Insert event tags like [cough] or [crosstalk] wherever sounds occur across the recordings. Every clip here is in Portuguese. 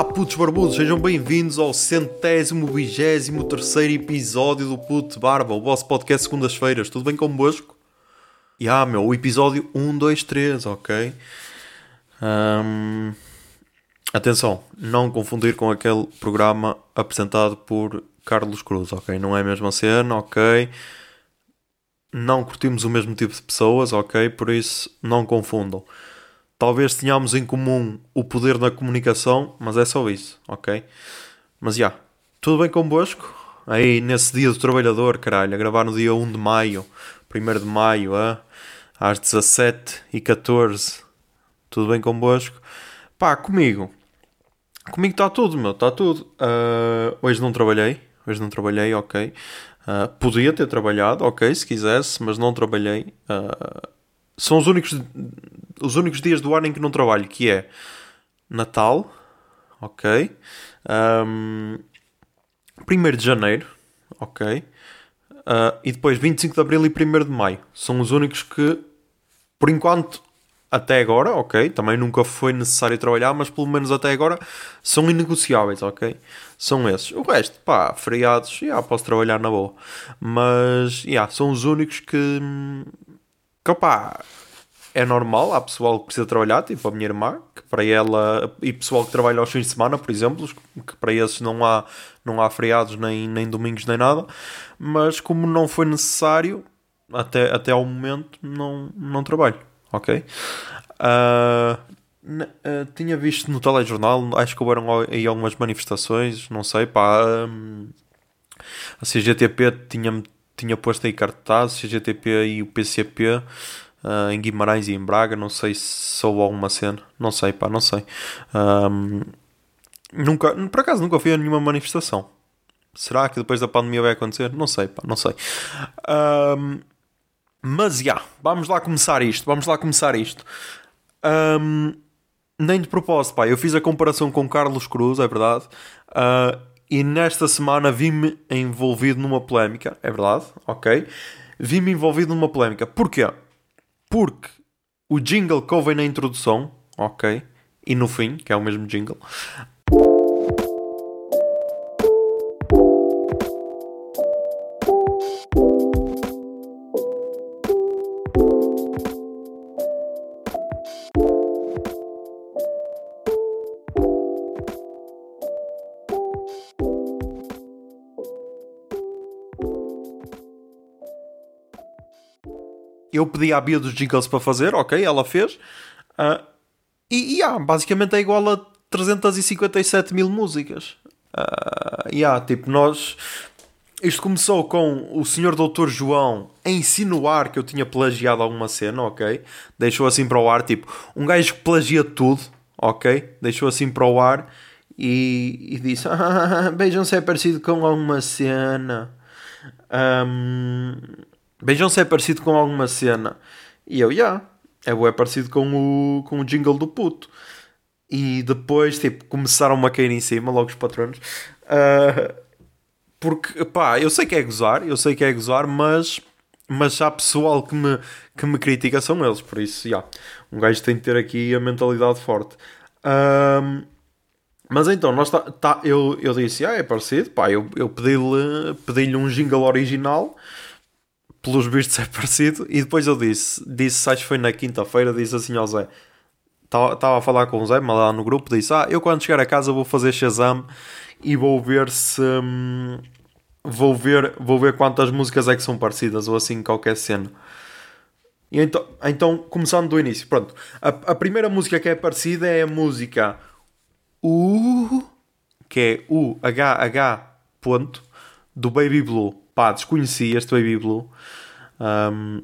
Olá, putos barbudos, sejam bem-vindos ao centésimo, vigésimo terceiro episódio do Puto Barba, o vosso podcast segundas-feiras. Tudo bem convosco? E ah, meu, o episódio 1, 2, 3, ok? Ahm, atenção, não confundir com aquele programa apresentado por Carlos Cruz, ok? Não é a mesma cena, ok? Não curtimos o mesmo tipo de pessoas, ok? Por isso, não confundam. Talvez tenhamos em comum o poder da comunicação, mas é só isso, ok? Mas já, tudo bem convosco? Aí nesse dia do trabalhador, caralho, a gravar no dia 1 de maio, 1 de maio, ah, às 17 e 14 tudo bem convosco? Pá, comigo, comigo está tudo, meu, está tudo. Uh, hoje não trabalhei, hoje não trabalhei, ok. Uh, podia ter trabalhado, ok, se quisesse, mas não trabalhei. Uh, são os únicos, os únicos dias do ano em que não trabalho, que é Natal, ok, um, 1 de Janeiro, ok, uh, e depois 25 de Abril e 1 de Maio. São os únicos que, por enquanto, até agora, ok, também nunca foi necessário trabalhar, mas pelo menos até agora são inegociáveis, ok? São esses. O resto, pá, feriados, já yeah, posso trabalhar na boa. Mas, yeah, são os únicos que, que opá, é normal, há pessoal que precisa trabalhar, tipo a minha irmã, que para ela, e pessoal que trabalha aos fins de semana, por exemplo, que para esses não há, não há feriados, nem, nem domingos, nem nada, mas como não foi necessário, até, até ao momento, não, não trabalho, ok? Uh, uh, tinha visto no telejornal, acho que houveram aí algumas manifestações, não sei, pá, um, a CGTP tinha tinha posto aí cartazes, CGTP e o PCP uh, em Guimarães e em Braga. Não sei se soube alguma cena, não sei, pá, não sei. Um, nunca, por acaso nunca fui a nenhuma manifestação. Será que depois da pandemia vai acontecer? Não sei, pá, não sei. Um, mas já, yeah, vamos lá começar isto. Vamos lá começar isto. Um, nem de propósito, pá. Eu fiz a comparação com Carlos Cruz, é verdade. Uh, e nesta semana vi-me envolvido numa polémica, é verdade, ok? Vi-me envolvido numa polémica. Porquê? Porque o jingle que houve na introdução, ok? E no fim, que é o mesmo jingle, eu pedi à Bia dos Jingles para fazer, ok, ela fez. Uh, e, e ah, basicamente é igual a 357 mil músicas. Uh, yeah, tipo, nós. Isto começou com o senhor doutor João a insinuar que eu tinha plagiado alguma cena, ok? Deixou assim para o ar, tipo, um gajo que plagia tudo, ok? Deixou assim para o ar e, e disse: [laughs] ah, Beijam se é parecido com alguma cena. Um, Beijão se é parecido com alguma cena. E eu, já. Yeah, é parecido com o, com o jingle do puto. E depois, tipo, começaram a cair em cima, logo os patronos. Uh, porque, pá, eu sei que é gozar, eu sei que é gozar, mas, mas há pessoal que me, que me critica, são eles. Por isso, já. Yeah, um gajo tem de ter aqui a mentalidade forte. Uh, mas então, nós tá, tá, eu, eu disse, ah, é parecido, pá, eu, eu pedi-lhe pedi um jingle original pelos vistos é parecido. E depois eu disse, disse, acho que foi na quinta-feira, disse assim ao Zé. Estava a falar com o Zé, mas lá no grupo, disse: Ah, eu quando chegar a casa vou fazer Shazam e vou ver se. Hum, vou, ver, vou ver quantas músicas é que são parecidas, ou assim, qualquer cena. E então, então começando do início, pronto. A, a primeira música que é parecida é a música U, que é U, H, H, ponto, do Baby Blue pá, desconheci este Baby Blue. Um,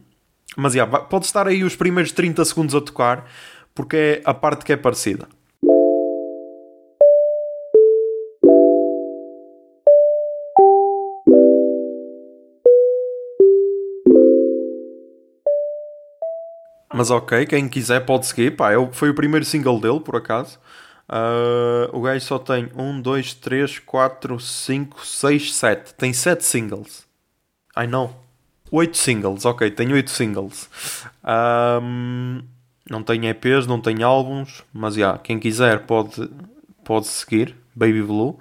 mas yeah, pode estar aí os primeiros 30 segundos a tocar, porque é a parte que é parecida. Mas ok, quem quiser pode seguir. Pá, eu, foi o primeiro single dele, por acaso. Uh, o gajo só tem 1, 2, 3, 4, 5, 6, 7. Tem 7 singles. Ai não. 8 singles, ok, tem 8 singles. Um, não tem EPs, não tem álbuns, mas já, yeah, quem quiser pode, pode seguir, Baby Blue.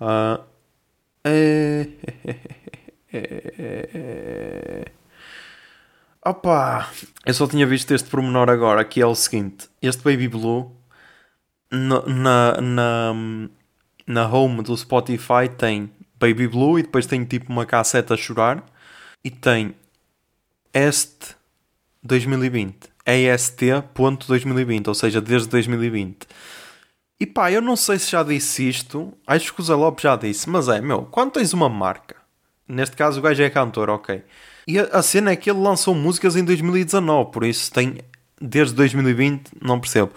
Uh, é... Opa, eu só tinha visto este pormenor agora, que é o seguinte: este Baby Blue na, na, na, na home do Spotify tem Baby Blue e depois tem tipo uma casseta a chorar e tem este 2020. EST.2020, ou seja, desde 2020. E pá, eu não sei se já disse isto, acho que o Zé Lopes já disse, mas é, meu, quando tens uma marca, neste caso o gajo é cantor, ok. E a cena é que ele lançou músicas em 2019, por isso tem desde 2020, não percebo.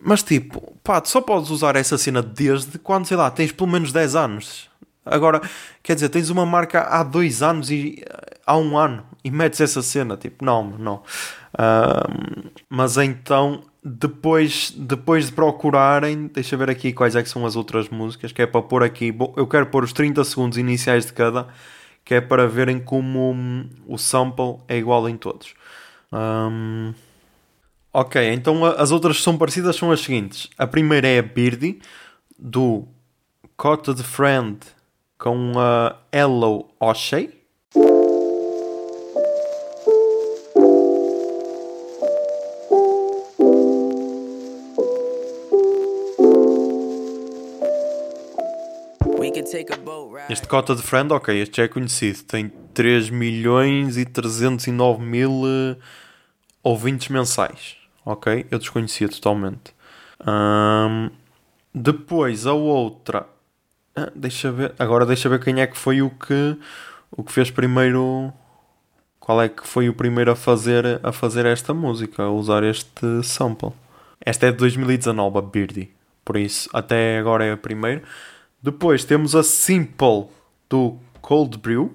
Mas tipo, pá, tu só podes usar essa cena desde quando, sei lá, tens pelo menos 10 anos. Agora, quer dizer, tens uma marca há dois anos e há um ano e metes essa cena, tipo, não, não. Mas então, depois, depois de procurarem, deixa ver aqui quais é que são as outras músicas, que é para pôr aqui, eu quero pôr os 30 segundos iniciais de cada, que é para verem como hum, o sample é igual em todos. Um, ok, então as outras que são parecidas são as seguintes. A primeira é a Birdie, do Cotted Friend com a Hello O'Shea. Este cota de friend, ok, este já é conhecido. Tem 3 milhões e 309 mil uh, ouvintes mensais. Ok, eu desconhecia totalmente. Um, depois a outra. Ah, deixa ver. Agora deixa ver quem é que foi o que o que fez primeiro. Qual é que foi o primeiro a fazer a fazer esta música, a usar este sample. Esta é de 2019, a Birdie. Por isso, até agora é a primeira. Depois temos a Simple do Cold Brew.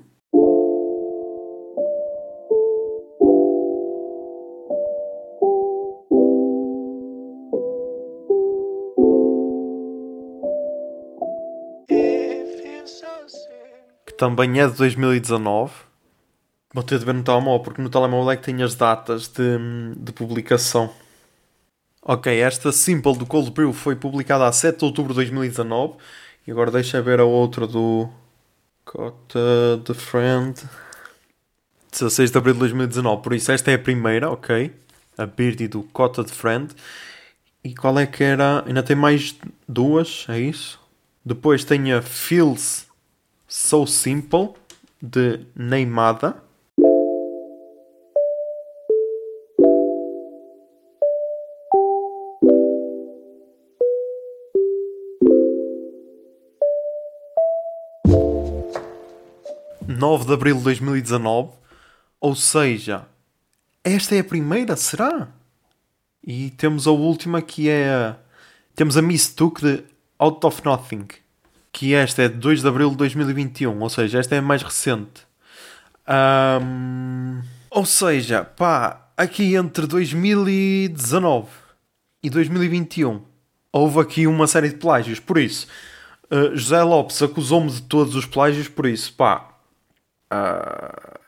Também é de 2019. Vou ter de ver no telemóvel, porque no telemóvel é que tem as datas de, de publicação. Ok, esta Simple do Cold Brew foi publicada a 7 de outubro de 2019 e agora deixa ver a outra do Cota the Friend. 16 de abril de 2019. Por isso, esta é a primeira, ok? A Birdie do Cota the Friend. E qual é que era? Ainda tem mais duas, é isso? Depois tem a Feels So Simple de Neymada. 9 de abril de 2019. Ou seja, esta é a primeira, será? E temos a última que é. Temos a Mistook de Out of Nothing. Que esta é de 2 de abril de 2021. Ou seja, esta é a mais recente. Um... Ou seja, pá, aqui entre 2019 e 2021 houve aqui uma série de plágios. Por isso, uh, José Lopes acusou-me de todos os plágios. Por isso, pá, Uh,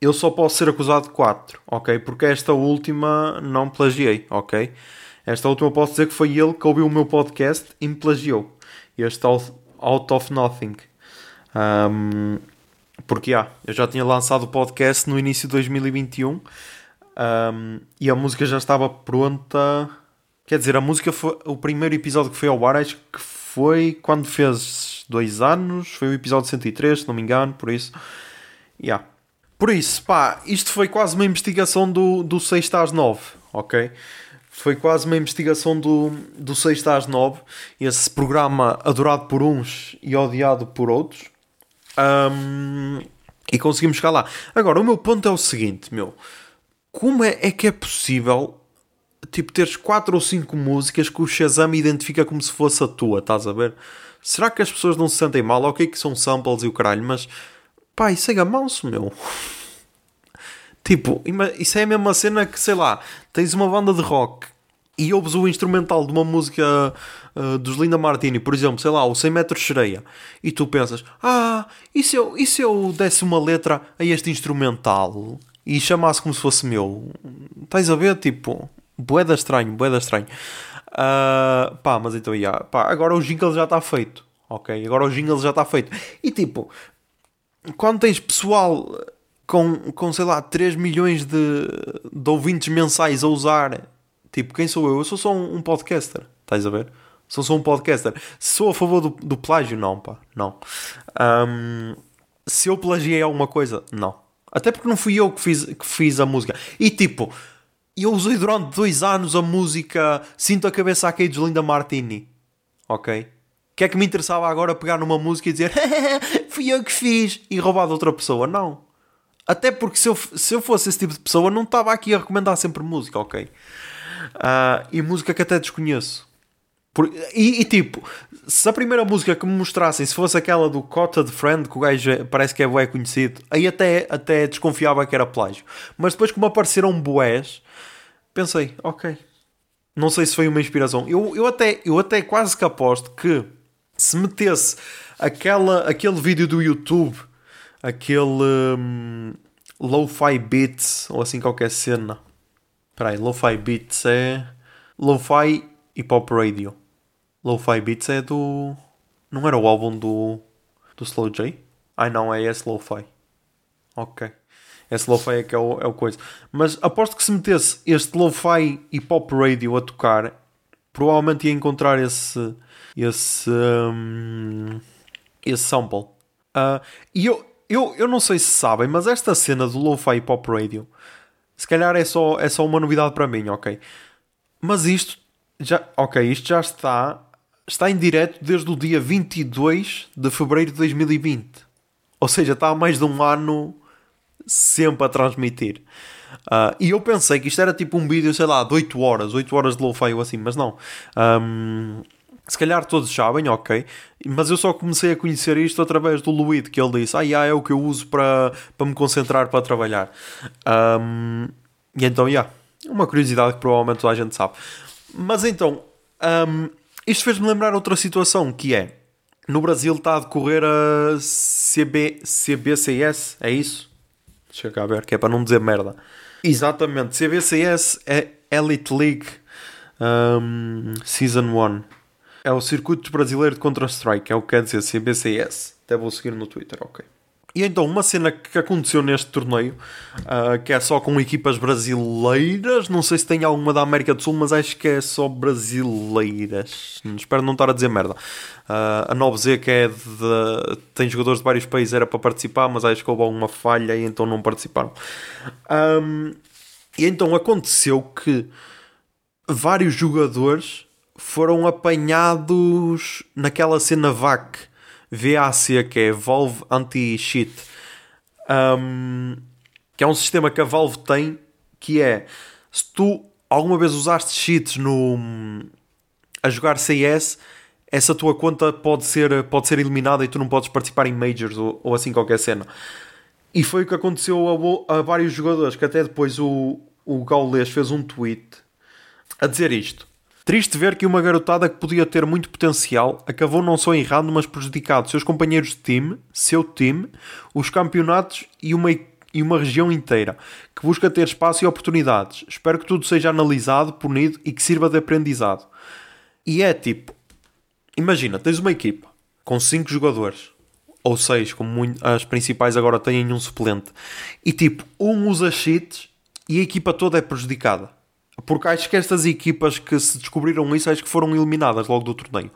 eu só posso ser acusado de 4, ok? Porque esta última não plagiei, ok? Esta última posso dizer que foi ele que ouviu o meu podcast e me plagiou. Este Out of Nothing. Um, porque ah, eu já tinha lançado o podcast no início de 2021 um, e a música já estava pronta. Quer dizer, a música foi o primeiro episódio que foi ao ar, acho que foi quando fez dois anos, foi o episódio 103, se não me engano, por isso Yeah. Por isso, pá, isto foi quase uma investigação do, do 6 às 9, ok? Foi quase uma investigação do, do 6 às 9, esse programa adorado por uns e odiado por outros. Um, e conseguimos chegar lá. Agora, o meu ponto é o seguinte, meu. Como é, é que é possível, tipo, teres 4 ou 5 músicas que o Shazam identifica como se fosse a tua, estás a ver? Será que as pessoas não se sentem mal? Ok que são samples e o caralho, mas Pá, isso é gamanço, meu. Tipo, isso é a mesma cena que, sei lá, tens uma banda de rock e ouves o instrumental de uma música uh, dos Linda Martini, por exemplo, sei lá, o 100 metros sereia, e tu pensas, ah, e se eu, e se eu desse uma letra a este instrumental e chamasse como se fosse meu? Estás a ver? Tipo, boeda estranho, boeda estranho. Uh, pá, mas então, yeah, pá, agora o jingle já está feito. Ok, agora o jingle já está feito. E tipo, quando tens pessoal com, com sei lá, 3 milhões de, de ouvintes mensais a usar, tipo, quem sou eu? Eu sou só um, um podcaster, estás a ver? Sou só um podcaster. Sou a favor do, do plágio, não, pá, não. Um, se eu plagiei alguma coisa, não. Até porque não fui eu que fiz, que fiz a música. E tipo, eu usei durante dois anos a música Sinto a Cabeça a de Linda Martini. Ok? Que é que me interessava agora pegar numa música e dizer [laughs] fui eu que fiz e roubar de outra pessoa? Não. Até porque se eu, se eu fosse esse tipo de pessoa, não estava aqui a recomendar sempre música, ok? Uh, e música que até desconheço. Por, e, e, tipo, se a primeira música que me mostrassem se fosse aquela do Cota de Friend, que o gajo é, parece que é bué conhecido, aí até, até desconfiava que era plágio. Mas depois, como apareceram boés, pensei, ok. Não sei se foi uma inspiração. Eu, eu, até, eu até quase que aposto que se metesse aquela, aquele vídeo do YouTube, aquele um, Lo-Fi Beats, ou assim qualquer cena. Espera aí, Lo-Fi Beats é... Lo-Fi e Pop Radio. Lo-Fi Beats é do. Não era o álbum do. do Slow J? Ai não, é esse Lo-Fi. Ok. Esse Lo-Fi é que é o, é o coisa. Mas aposto que se metesse este Lo-Fi e Pop Radio a tocar, provavelmente ia encontrar esse. esse. Um, esse sample. Uh, e eu, eu, eu não sei se sabem, mas esta cena do Lo-Fi Pop Radio, se calhar é só, é só uma novidade para mim, ok? Mas isto já, ok, isto já está está em direto desde o dia 22 de fevereiro de 2020. Ou seja, está há mais de um ano sempre a transmitir. Uh, e eu pensei que isto era tipo um vídeo, sei lá, de 8 horas, 8 horas de lo-fi ou assim, mas não. Um, se calhar todos sabem, ok. Mas eu só comecei a conhecer isto através do Luíde, que ele disse: Ah, yeah, é o que eu uso para, para me concentrar para trabalhar. Um, e então, yeah, uma curiosidade que provavelmente toda a gente sabe. Mas então, um, isto fez-me lembrar outra situação que é no Brasil está a decorrer a CB, CBCS, é isso? Deixa eu cá ver, que é para não dizer merda. Exatamente, CBCS é Elite League um, Season 1. É o Circuito Brasileiro de Counter-Strike, é o que quer dizer CBCS. Até vou seguir no Twitter, ok. E então, uma cena que aconteceu neste torneio, uh, que é só com equipas brasileiras, não sei se tem alguma da América do Sul, mas acho que é só brasileiras. Espero não estar a dizer merda. Uh, a 9Z, que é de. tem jogadores de vários países, era para participar, mas acho que houve alguma falha e então não participaram. Um, e então aconteceu que vários jogadores foram apanhados naquela cena VAC VAC, que é Valve Anti-Cheat, um, que é um sistema que a Valve tem, que é, se tu alguma vez usaste cheats no, a jogar CS, essa tua conta pode ser, pode ser eliminada e tu não podes participar em Majors ou, ou assim qualquer cena. E foi o que aconteceu a, a vários jogadores, que até depois o, o Gaules fez um tweet a dizer isto. Triste ver que uma garotada que podia ter muito potencial acabou não só errando, mas prejudicado seus companheiros de time, seu time, os campeonatos e uma, e uma região inteira, que busca ter espaço e oportunidades. Espero que tudo seja analisado, punido e que sirva de aprendizado. E é tipo, imagina, tens uma equipa com 5 jogadores, ou 6, como as principais agora têm um suplente, e tipo, um usa cheats e a equipa toda é prejudicada porque acho que estas equipas que se descobriram isso, acho que foram eliminadas logo do torneio.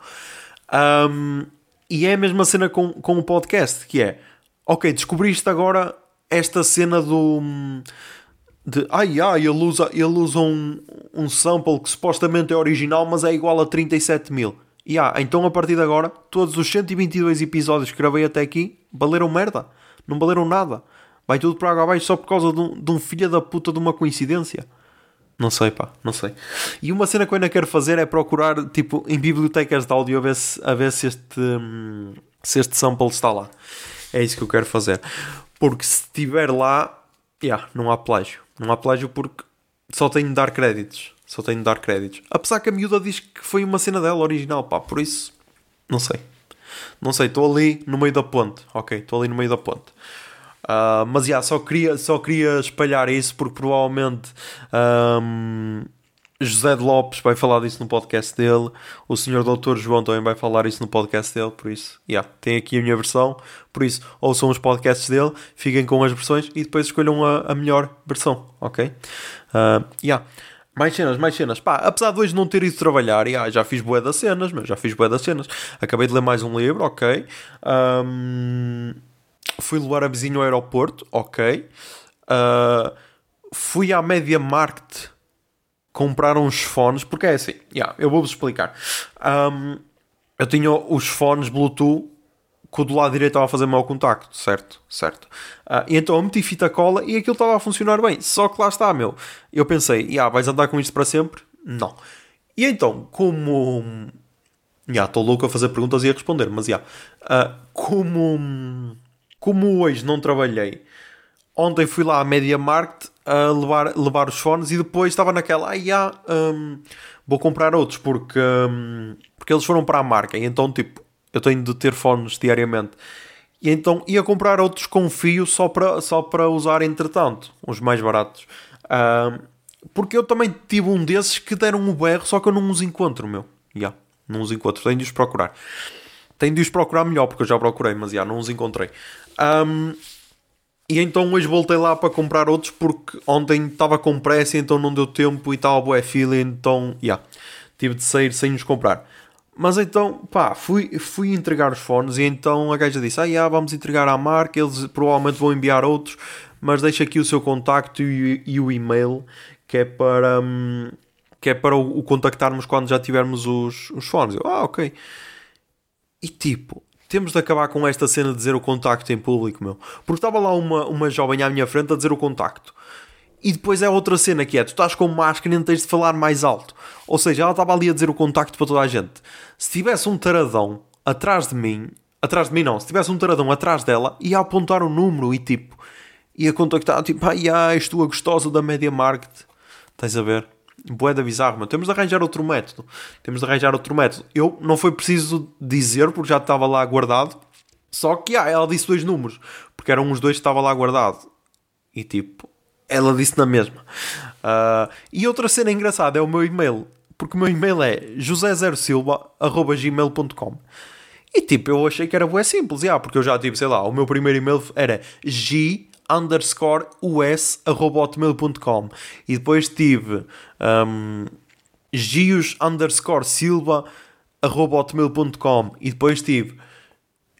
Um, e é a mesma cena com, com o podcast, que é, ok, descobriste agora esta cena do... De, ai, ai, ele usa, ele usa um, um sample que supostamente é original, mas é igual a 37 mil. E ah, então a partir de agora, todos os 122 episódios que gravei até aqui valeram merda. Não valeram nada. Vai tudo para água abaixo só por causa de um, de um filho da puta de uma coincidência. Não sei, pá, não sei. E uma cena que eu ainda quero fazer é procurar, tipo, em bibliotecas de áudio a ver se, a ver se, este, hum, se este sample está lá. É isso que eu quero fazer. Porque se estiver lá, yeah, não há plágio. Não há plágio porque só tenho de dar créditos. Só tenho de dar créditos. Apesar que a miúda diz que foi uma cena dela original, pá, por isso, não sei. Não sei, estou ali no meio da ponte. Ok, estou ali no meio da ponte. Uh, mas yeah, só, queria, só queria espalhar isso porque provavelmente um, José de Lopes vai falar disso no podcast dele. O senhor Doutor João também vai falar isso no podcast dele. Por isso, yeah, tem aqui a minha versão. Por isso, ouçam os podcasts dele, fiquem com as versões e depois escolham a, a melhor versão, ok? Uh, yeah. Mais cenas, mais cenas. Pá, apesar de hoje não ter ido trabalhar, yeah, já fiz bué das cenas, mas já fiz bué das cenas. Acabei de ler mais um livro, ok. Um, fui levar a vizinho ao aeroporto, ok. Uh, fui à Media Market comprar uns fones, porque é assim, yeah, eu vou-vos explicar. Um, eu tinha os fones Bluetooth que o do lado direito estava a fazer mau contacto, certo? Certo. Uh, então eu meti fita cola e aquilo estava a funcionar bem. Só que lá está, meu. Eu pensei, yeah, vais andar com isto para sempre? Não. E então, como. Já, estou louco a fazer perguntas e a responder, mas já. Uh, como. Como hoje não trabalhei, ontem fui lá à Media Market a levar, levar os fones e depois estava naquela, ah, já, um, vou comprar outros porque, um, porque eles foram para a marca e então, tipo, eu tenho de ter fones diariamente. E então ia comprar outros com fio só para, só para usar entretanto, os mais baratos. Uh, porque eu também tive um desses que deram um berro, só que eu não os encontro, meu. Já, yeah, não os encontro, tenho de os procurar. Tenho de os procurar melhor, porque eu já procurei, mas já, yeah, não os encontrei. Um, e então hoje voltei lá para comprar outros, porque ontem estava com pressa, então não deu tempo e estava boa fila, então, yeah, tive de sair sem os comprar. Mas então, pá, fui, fui entregar os fones e então a gaja disse: Ah, yeah, vamos entregar à marca, eles provavelmente vão enviar outros, mas deixa aqui o seu contacto e, e o e-mail que é para, hum, que é para o, o, contactarmos quando já tivermos os, os fones. Eu, ah, ok. E tipo, temos de acabar com esta cena de dizer o contacto em público, meu. Porque estava lá uma, uma jovem à minha frente a dizer o contacto. E depois é outra cena que é, tu estás com máscara e não tens de falar mais alto. Ou seja, ela estava ali a dizer o contacto para toda a gente. Se tivesse um taradão atrás de mim, atrás de mim não, se tivesse um taradão atrás dela, ia apontar o número e tipo, ia contactar, tipo, ah, yeah, és tu a gostosa da Media Market. Estás a ver? Boeda bizarro, mas temos de arranjar outro método. Temos de arranjar outro método. Eu não foi preciso dizer, porque já estava lá guardado. Só que, ah, ela disse dois números, porque eram os dois que estava lá guardado. E tipo, ela disse na mesma. Uh, e outra cena engraçada é o meu e-mail, porque o meu e-mail é josézersilva.gmail.com e tipo, eu achei que era bué simples, yeah, porque eu já tive, sei lá, o meu primeiro e-mail era g underscore us.hotmail.com e depois tive um, gios underscore silva hotmail.com e depois tive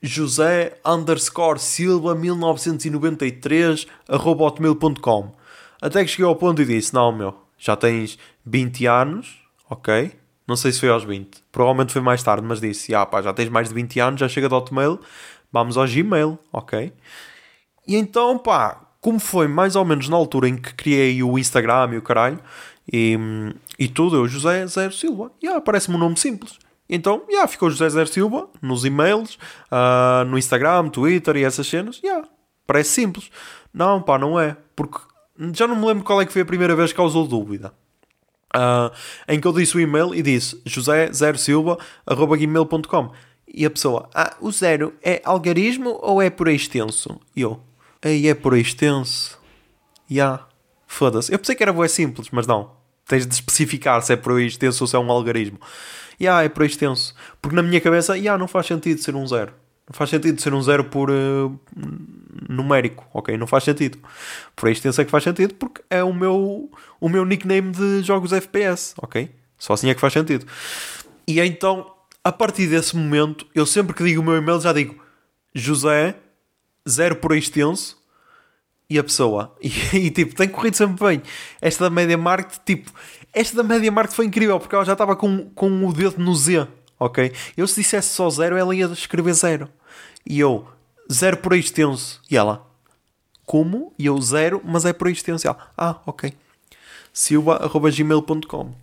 josé underscore silva 1993 hotmail.com até que cheguei ao ponto e disse: Não, meu, já tens 20 anos, ok? Não sei se foi aos 20, provavelmente foi mais tarde, mas disse: ah, pá, já tens mais de 20 anos, já chega do Hotmail, vamos ao Gmail, ok? E então, pá, como foi mais ou menos na altura em que criei o Instagram e o caralho, e, e tudo, eu, José Zero Silva, e yeah, parece-me um nome simples. Então, já yeah, ficou José Zero Silva nos e-mails, uh, no Instagram, Twitter e essas cenas. Yeah, parece simples. Não, pá, não é. Porque já não me lembro qual é que foi a primeira vez que causou dúvida. Uh, em que eu disse o e-mail e disse josé gmail.com e a pessoa, ah, o zero é algarismo ou é por extenso? E eu, aí é por extenso. Ya, yeah. foda-se. Eu pensei que era boa simples, mas não. Tens de especificar se é por extenso ou se é um algarismo. Ya, yeah, é por extenso. Porque na minha cabeça, ya, yeah, não faz sentido ser um zero. Não faz sentido ser um zero por uh, numérico, ok? Não faz sentido. Por extenso é que faz sentido porque é o meu, o meu nickname de jogos FPS, ok? Só assim é que faz sentido. E então, a partir desse momento, eu sempre que digo o meu e-mail já digo José, zero por extenso, e a pessoa. [laughs] E, e, tipo, tem corrido sempre bem. Esta da Media Market, tipo, esta da Media Market foi incrível porque ela já estava com, com o dedo no Z, ok? Eu se dissesse só zero, ela ia escrever zero. E eu, zero por extenso. E ela, como? E eu, zero, mas é por extenso. Ela, ah, ok. silva.gmail.com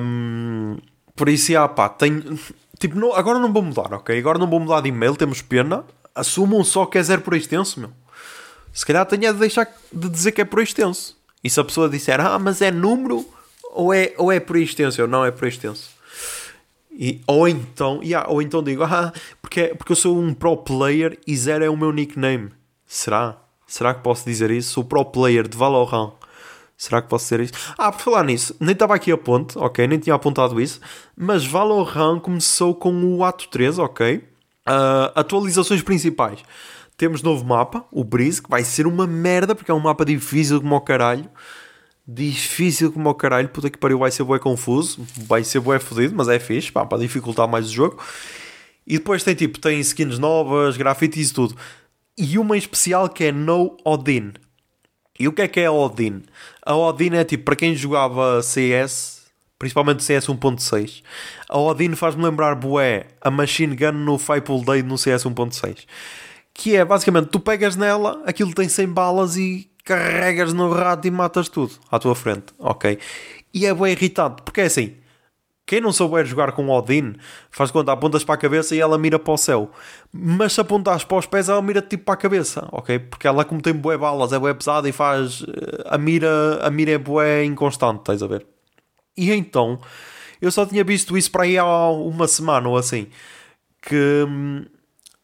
um, Por isso, ah, pá, tenho... [laughs] Tipo, não, agora não vou mudar, ok? Agora não vou mudar de e-mail, temos pena. Assumam só que é zero por extenso, meu. Se calhar tenho de deixar de dizer que é por extenso. E se a pessoa disser, ah, mas é número ou é, ou é por extenso? Eu, não é por extenso. E, ou então, yeah, ou então digo, ah, porque, porque eu sou um pro player e zero é o meu nickname. Será? Será que posso dizer isso? Sou pro player de Valorant. Será que posso dizer isso? Ah, por falar nisso, nem estava aqui a ponte, ok? Nem tinha apontado isso. Mas Valorant começou com o ato 3, ok? Uh, atualizações principais. Temos novo mapa, o Breeze, que vai ser uma merda, porque é um mapa difícil como o caralho. Difícil como o caralho, puta que pariu, vai ser bué confuso, vai ser bué fodido, mas é fixe, pá, para dificultar mais o jogo. E depois tem tipo, tem skins novas, grafites e tudo. E uma em especial que é No Odin. E o que é que é a Odin? A Odin é tipo, para quem jogava CS, principalmente CS 1.6, a Odin faz-me lembrar bué a Machine Gun no Fable Day no CS 1.6. Que é basicamente, tu pegas nela, aquilo tem 100 balas e carregas no rato e matas tudo à tua frente, ok? E é bem irritante, porque é assim, quem não souber jogar com Odin, faz conta, apontas para a cabeça e ela mira para o céu. Mas se apontares para os pés, ela mira tipo para a cabeça, ok? Porque ela, como tem bué balas, é bué pesada e faz. Eh, a mira, a mira é bué inconstante, estás a ver? E então, eu só tinha visto isso para aí há uma semana ou assim. Que hum,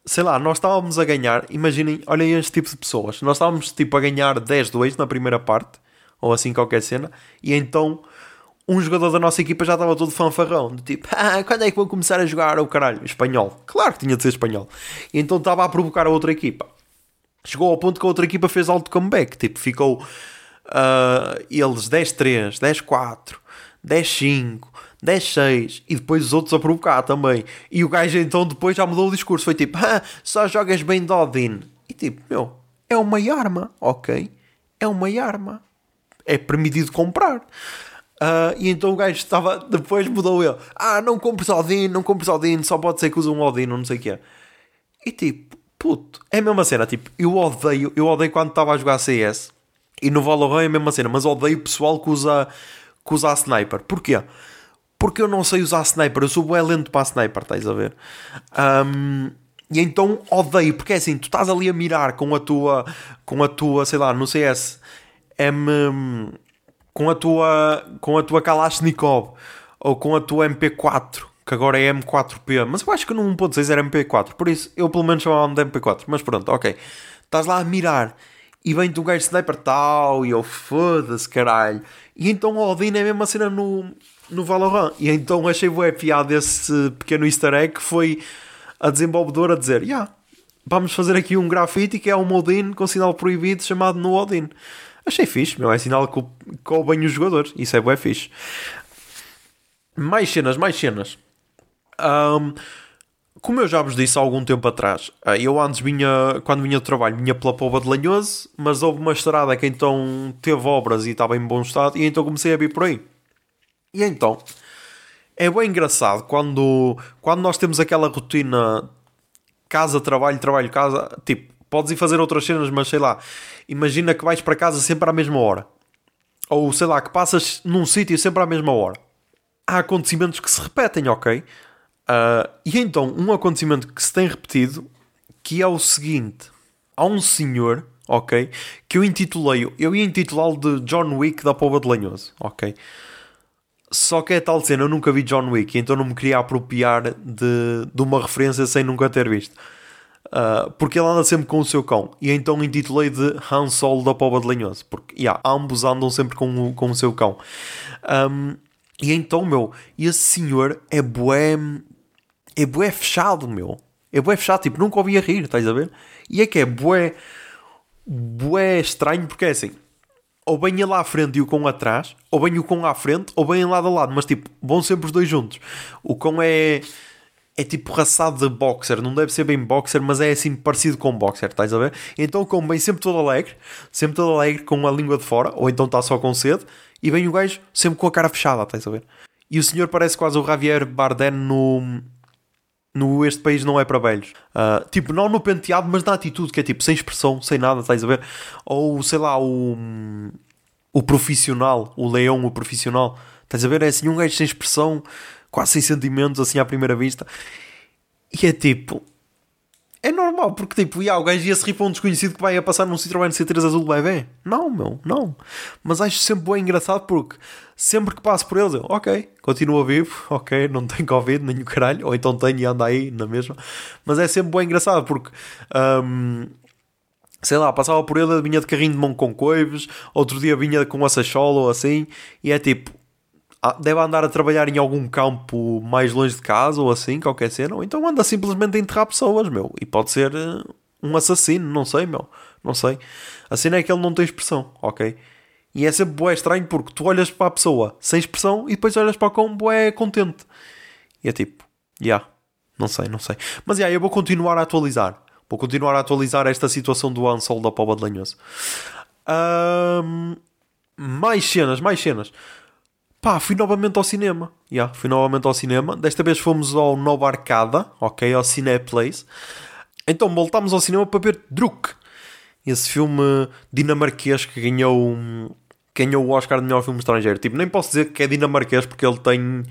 sei lá, nós estávamos a ganhar, imaginem, olhem este tipo de pessoas, nós estávamos tipo a ganhar 10-2 na primeira parte, ou assim qualquer cena, e então um jogador da nossa equipa já estava todo fanfarrão, de tipo, [laughs] ah, quando é que vou começar a jogar o caralho? Espanhol. Claro que tinha de ser espanhol. E então estava a provocar a outra equipa. Chegou ao ponto que a outra equipa fez alto comeback, tipo, ficou uh, eles 10-3, 10-4, 10-5, 10-6 e depois os outros a provocar também. E o gajo então depois já mudou o discurso. Foi tipo, [laughs] ah, só jogas bem Dodin. E tipo, meu, é uma arma, ok? É uma arma. É permitido comprar. Uh, e então o gajo estava, depois mudou ele. Ah, não compres Odin, não compres Odin, só pode ser que use um Odin não sei o que é. E tipo, puto, é a mesma cena. Tipo, eu odeio, eu odeio quando estava a jogar CS e no Valorant é a mesma cena, mas odeio o pessoal que usa, que usa a sniper. Porquê? porque eu não sei usar sniper, eu sou bem lento para a sniper, estás a ver? Um, e então odeio, porque é assim, tu estás ali a mirar com a tua, com a tua, sei lá, no CS, M, com a tua, com a tua Kalashnikov, ou com a tua MP4, que agora é M4P, mas eu acho que no 1.6 era MP4, por isso eu pelo menos chamava-me de MP4, mas pronto, ok. Estás lá a mirar e vem-te um gajo sniper tal, e eu foda-se caralho. E então o Odin é mesmo a cena no, no Valorant. E então achei bué piada esse pequeno easter egg que foi a desenvolvedora dizer: yeah, vamos fazer aqui um grafite que é um Odin com sinal proibido chamado no Odin. Achei fixe, meu, é sinal que bem os jogadores. Isso é bué fixe. Mais cenas, mais cenas. Um, como eu já vos disse há algum tempo atrás, ah, eu antes vinha, quando vinha do trabalho, vinha pela Pova de Lanhoso, mas houve uma estrada que então teve obras e estava em bom estado, e então comecei a vir por aí. E então, é bem engraçado quando, quando nós temos aquela rotina casa, trabalho, trabalho, casa, tipo, podes ir fazer outras cenas, mas sei lá, imagina que vais para casa sempre à mesma hora. Ou sei lá, que passas num sítio sempre à mesma hora. Há acontecimentos que se repetem, ok? Uh, e então, um acontecimento que se tem repetido, que é o seguinte: há um senhor, ok? Que eu intitulei, eu ia intitulá-lo de John Wick da Pova de Lanhoso, ok? Só que é tal cena, eu nunca vi John Wick, então não me queria apropriar de, de uma referência sem nunca ter visto. Uh, porque ele anda sempre com o seu cão. E então intitulei de Han Solo da Pova de Lanhoso. Porque, yeah, ambos andam sempre com o, com o seu cão. Um, e então, meu, esse senhor é bué... É bué fechado, meu. É bué fechado, tipo, nunca ouvia rir, estás a ver? E é que é bué... Bué estranho, porque é assim ou bem lá à frente e o cão atrás, ou bem o cão à frente, ou bem lado a lado, mas tipo, vão sempre os dois juntos. O cão é é tipo raçado de boxer, não deve ser bem boxer, mas é assim parecido com boxer, estás a ver? Então o cão vem sempre todo alegre, sempre todo alegre com a língua de fora, ou então está só com sede, e vem o gajo sempre com a cara fechada, estás a ver? E o senhor parece quase o Javier Bardem no, no Este País Não É Para Velhos. Uh, tipo, não no penteado, mas na atitude, que é tipo, sem expressão, sem nada, estás a ver? Ou, sei lá, o, o profissional, o leão, o profissional, estás a ver? É assim, um gajo sem expressão, quase sem sentimentos, assim, à primeira vista. E é tipo, é normal, porque tipo, ia, o gajo ia se rir para um desconhecido que vai a passar num Citroën C3 azul bebê. Não, meu, não. Mas acho sempre bem engraçado porque sempre que passo por eles, eu, ok, continua vivo, ok, não tem Covid, nem o caralho, ou então tenho e anda aí na mesma. Mas é sempre bem engraçado porque um, sei lá, passava por ele, vinha de carrinho de mão com coives, outro dia vinha com uma sachola ou assim, e é tipo, deve andar a trabalhar em algum campo mais longe de casa ou assim, qualquer cena, ou então anda simplesmente a enterrar pessoas, meu, e pode ser uh, um assassino, não sei, meu, não sei. A cena é que ele não tem expressão, ok? E é sempre estranho porque tu olhas para a pessoa sem expressão e depois olhas para o cão bué contente. E é tipo, já, yeah, não sei, não sei. Mas já, yeah, eu vou continuar a atualizar. Vou continuar a atualizar esta situação do Ansel da Pova de Lanhoso. Um, mais cenas, mais cenas. Pá, fui novamente ao cinema. Yeah, fui novamente ao cinema. Desta vez fomos ao Nova Arcada, ok? Ao Cineplace. Então voltámos ao cinema para ver Druk. Esse filme dinamarquês que ganhou ganhou o Oscar de melhor filme estrangeiro. Tipo, nem posso dizer que é dinamarquês porque ele tem.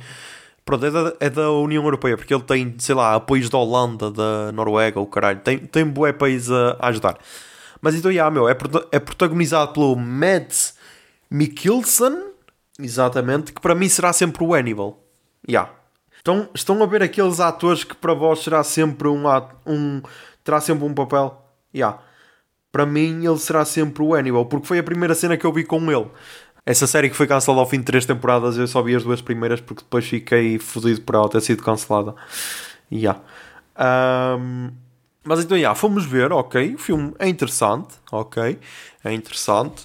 Pronto, é da, é da União Europeia, porque ele tem, sei lá, apoios da Holanda, da Noruega, o caralho. Tem, tem bué país a, a ajudar. Mas então, yeah, meu, é, é protagonizado pelo Mads Mikkelsen, exatamente, que para mim será sempre o Hannibal. Yeah. Então, estão a ver aqueles atores que para vós será sempre um, um terá sempre um papel? Yeah para mim ele será sempre o Hannibal, porque foi a primeira cena que eu vi com ele. Essa série que foi cancelada ao fim de três temporadas, eu só vi as duas primeiras porque depois fiquei fodido por ela ter sido cancelada. Yeah. Um, mas então, yeah, fomos ver, ok, o filme é interessante, ok, é interessante.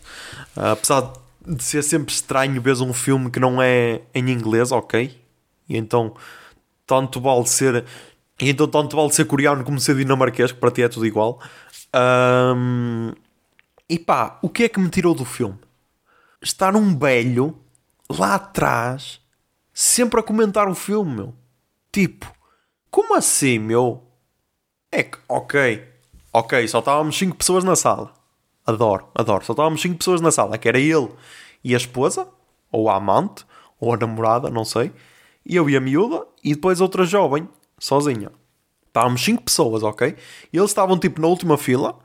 Uh, apesar de ser sempre estranho ver um filme que não é em inglês, ok, e então tanto vale ser e então tanto vale ser coreano como ser dinamarquês, que para ti é tudo igual. Um, e pá, o que é que me tirou do filme? Estar um velho lá atrás, sempre a comentar o filme, meu. Tipo, como assim, meu? É que, ok, ok, só estávamos 5 pessoas na sala. Adoro, adoro. Só estávamos 5 pessoas na sala, que era ele e a esposa, ou a amante, ou a namorada, não sei. E eu e a miúda, e depois outra jovem, sozinha. Estávamos 5 pessoas, ok? E eles estavam tipo na última fila,